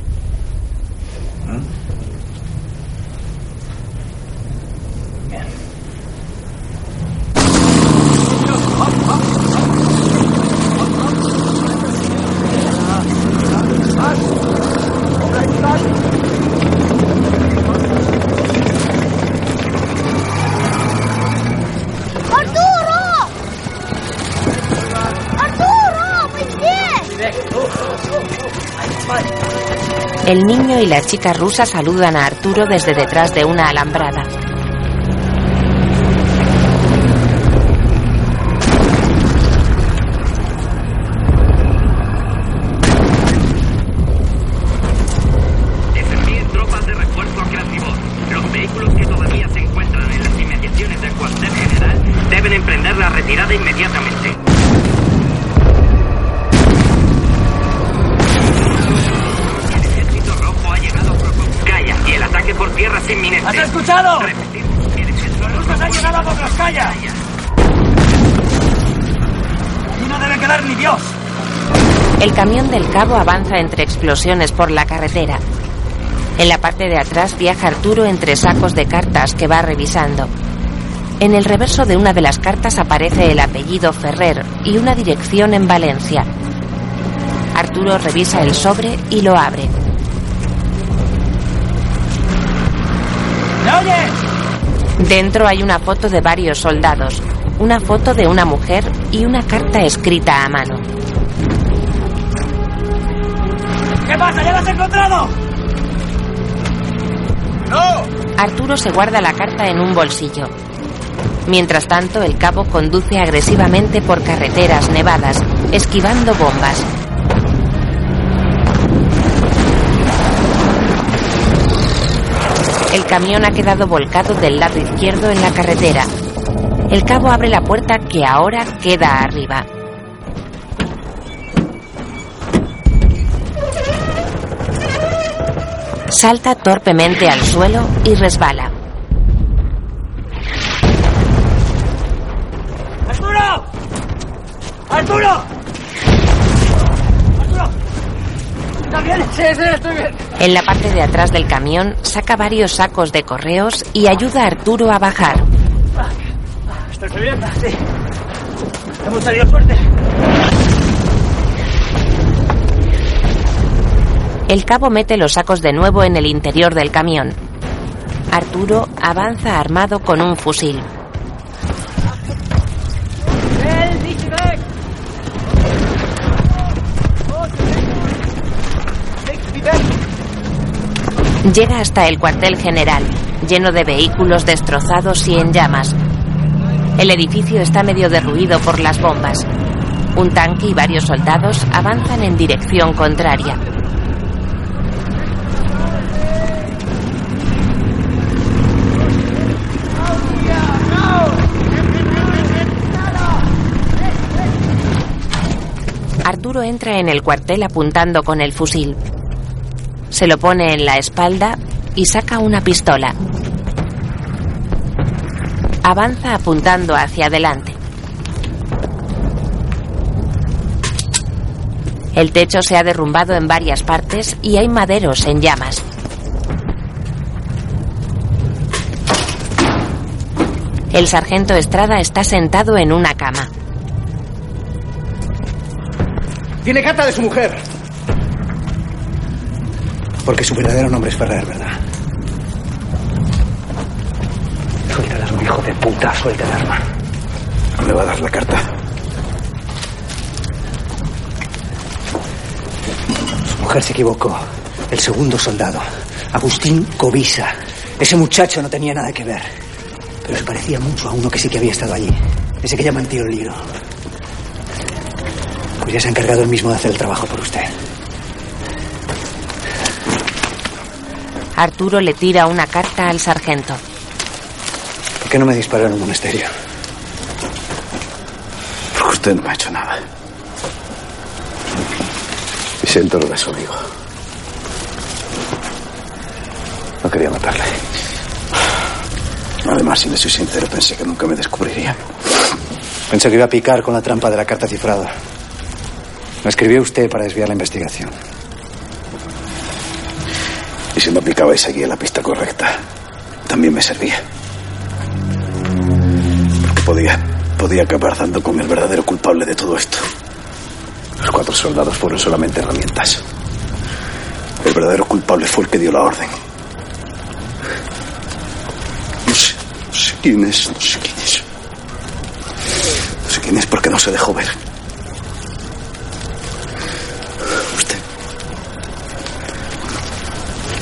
El niño y la chica rusa saludan a Arturo desde detrás de una alambrada. Avanza entre explosiones por la carretera. En la parte de atrás viaja Arturo entre sacos de cartas que va revisando. En el reverso de una de las cartas aparece el apellido Ferrer y una dirección en Valencia. Arturo revisa el sobre y lo abre. ¿Me oyes? Dentro hay una foto de varios soldados, una foto de una mujer y una carta escrita a mano. Pasa? ¿Ya lo has encontrado? ¡No! Arturo se guarda la carta en un bolsillo. Mientras tanto, el cabo conduce agresivamente por carreteras nevadas, esquivando bombas. El camión ha quedado volcado del lado izquierdo en la carretera. El cabo abre la puerta que ahora queda arriba. Salta torpemente al suelo y resbala. ¡Arturo! ¡Arturo! ¡Arturo! ¿Estás bien? Sí, sí, estoy bien. En la parte de atrás del camión saca varios sacos de correos y ayuda a Arturo a bajar. Estoy bien, sí. Hemos tenido suerte. El cabo mete los sacos de nuevo en el interior del camión. Arturo avanza armado con un fusil. Llega hasta el cuartel general, lleno de vehículos destrozados y en llamas. El edificio está medio derruido por las bombas. Un tanque y varios soldados avanzan en dirección contraria. Arturo entra en el cuartel apuntando con el fusil. Se lo pone en la espalda y saca una pistola. Avanza apuntando hacia adelante. El techo se ha derrumbado en varias partes y hay maderos en llamas. El sargento Estrada está sentado en una cama. Tiene carta de su mujer. Porque su verdadero nombre es Ferrer, ¿verdad? Suelta el arma, hijo de puta, suelta el arma. No le va a dar la carta. Su mujer se equivocó. El segundo soldado, Agustín Covisa. Ese muchacho no tenía nada que ver. Pero se parecía mucho a uno que sí que había estado allí. Ese que llaman tío Liro. Pues ya se ha encargado él mismo de hacer el trabajo por usted. Arturo le tira una carta al sargento. ¿Por qué no me disparó en un monasterio? Porque usted no me ha hecho nada. Y siento lo de su amigo. No quería matarle. Además, si le soy sincero, pensé que nunca me descubriría. Pensé que iba a picar con la trampa de la carta cifrada. Me escribió usted para desviar la investigación. Y si no picaba y seguía la pista correcta, también me servía. Porque podía, podía acabar dando con el verdadero culpable de todo esto. Los cuatro soldados fueron solamente herramientas. El verdadero culpable fue el que dio la orden. No sé quién es, no sé quién es. No sé quién es porque no se dejó ver. Usted.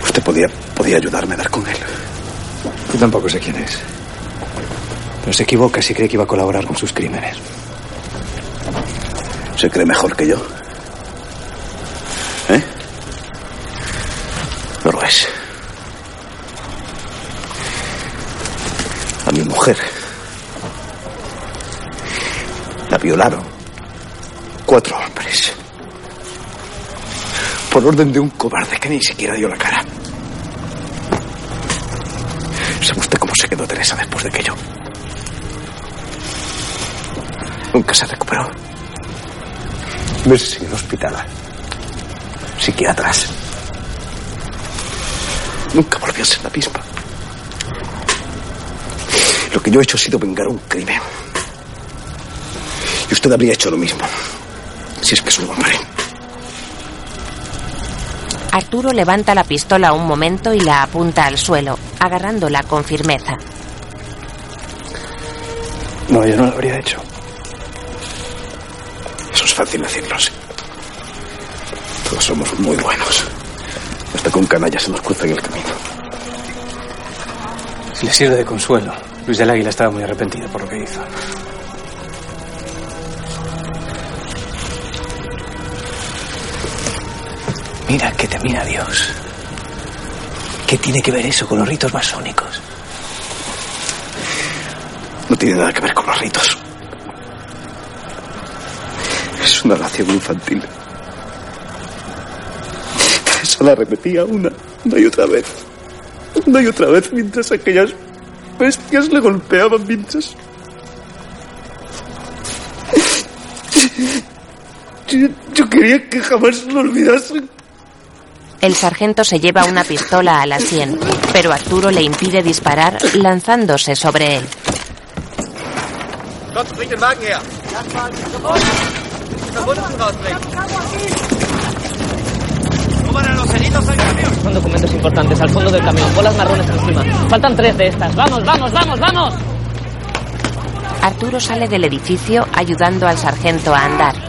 Usted podía, podía ayudarme a dar con él. Yo tampoco sé quién es. Pero se equivoca si cree que iba a colaborar con sus crímenes. ¿Se cree mejor que yo? ¿Eh? No lo es. A mi mujer la violaron cuatro hombres. Por orden de un cobarde que ni siquiera dio la cara. Quedó Teresa después de aquello? Nunca se recuperó. Meses en el hospital. Psiquiatras. Nunca volvió a ser la misma. Lo que yo he hecho ha sido vengar un crimen. Y usted habría hecho lo mismo. Si es que es un hombre. Arturo levanta la pistola un momento y la apunta al suelo, agarrándola con firmeza. No, yo no lo habría hecho. Eso es fácil decirlo, sí. Todos somos muy buenos. Hasta con canallas se nos cruza en el camino. Si le sirve de consuelo, Luis del Águila estaba muy arrepentido por lo que hizo. Mira que te mira Dios. ¿Qué tiene que ver eso con los ritos masónicos? No tiene nada que ver con los ritos. Es una oración infantil. Esa la repetía una, una y otra vez. Una y otra vez mientras aquellas bestias le golpeaban mientras. Yo, yo quería que jamás lo olvidasen. El sargento se lleva una pistola a la sien, pero Arturo le impide disparar lanzándose sobre él. Suban a los heridos al camión. Son documentos importantes al fondo del camión, bolas marrones encima. Faltan tres de estas. ¡Vamos, vamos, vamos, vamos! Arturo sale del edificio ayudando al sargento a andar.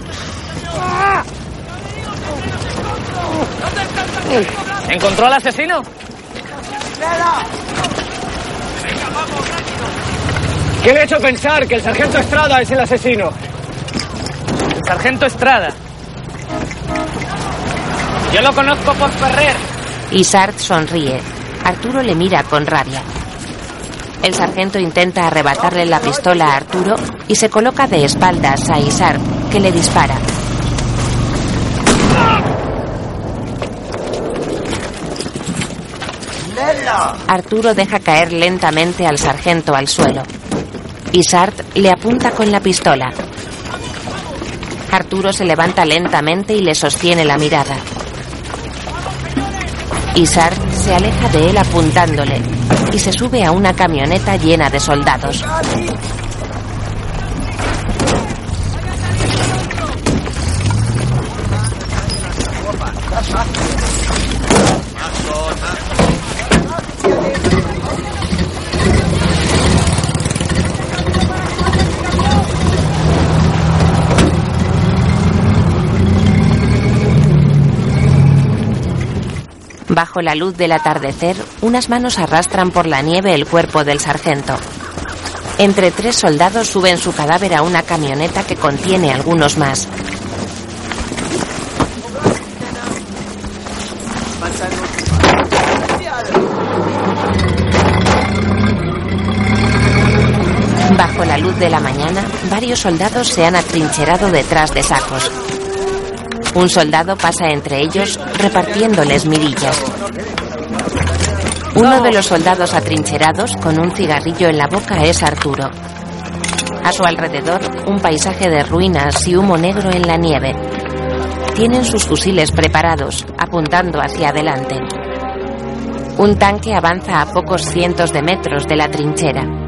¿Encontró al asesino? ¿Qué le ha hecho pensar que el sargento Estrada es el asesino? Sargento Estrada. Yo lo conozco por Ferrer. Isart sonríe. Arturo le mira con rabia. El sargento intenta arrebatarle la pistola a Arturo y se coloca de espaldas a Isart, que le dispara. Arturo deja caer lentamente al sargento al suelo. Isart le apunta con la pistola. Arturo se levanta lentamente y le sostiene la mirada. Isart se aleja de él apuntándole y se sube a una camioneta llena de soldados. Bajo la luz del atardecer, unas manos arrastran por la nieve el cuerpo del sargento. Entre tres soldados suben su cadáver a una camioneta que contiene algunos más. Bajo la luz de la mañana, varios soldados se han atrincherado detrás de sacos. Un soldado pasa entre ellos repartiéndoles mirillas. Uno de los soldados atrincherados con un cigarrillo en la boca es Arturo. A su alrededor, un paisaje de ruinas y humo negro en la nieve. Tienen sus fusiles preparados, apuntando hacia adelante. Un tanque avanza a pocos cientos de metros de la trinchera.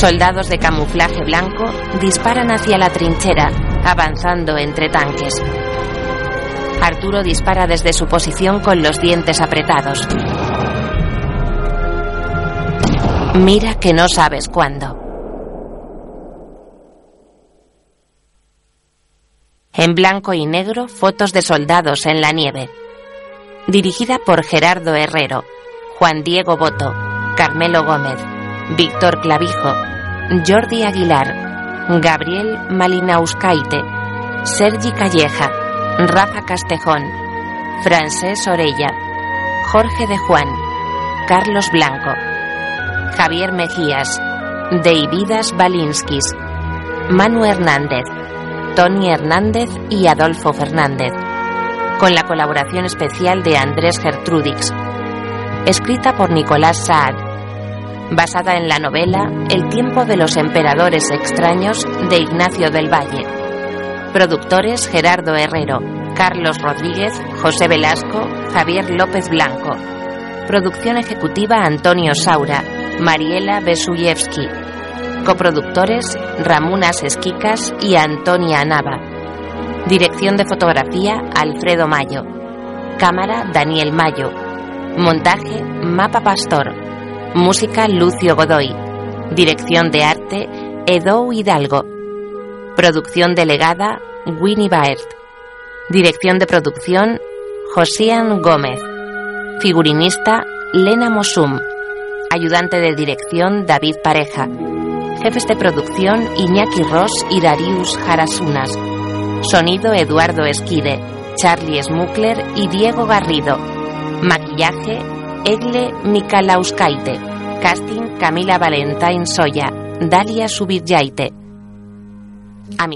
Soldados de camuflaje blanco disparan hacia la trinchera, avanzando entre tanques. Arturo dispara desde su posición con los dientes apretados. Mira que no sabes cuándo. En blanco y negro, fotos de soldados en la nieve. Dirigida por Gerardo Herrero, Juan Diego Boto, Carmelo Gómez, Víctor Clavijo, Jordi Aguilar, Gabriel Malinauskaite, Sergi Calleja, Rafa Castejón, Francés Orella, Jorge de Juan, Carlos Blanco, Javier Mejías, Deividas Balinskis, Manu Hernández, Tony Hernández y Adolfo Fernández, con la colaboración especial de Andrés Gertrudix, escrita por Nicolás Saad, basada en la novela El tiempo de los emperadores extraños de Ignacio del Valle. Productores Gerardo Herrero, Carlos Rodríguez, José Velasco, Javier López Blanco. Producción ejecutiva Antonio Saura, Mariela Besuyevsky. Coproductores Ramunas Esquicas y Antonia Nava. Dirección de fotografía Alfredo Mayo. Cámara Daniel Mayo. Montaje Mapa Pastor. Música Lucio Godoy. Dirección de arte Edo Hidalgo. Producción delegada Winnie Baert. Dirección de producción Josian Gómez. Figurinista Lena Mosum. Ayudante de dirección David Pareja. Jefes de producción Iñaki Ross y Darius Jarasunas. Sonido Eduardo Esquide, Charlie Smukler y Diego Garrido. Maquillaje Egle Mikalauskaite. Casting Camila Valentain Soya. Dalia Subiryaite. A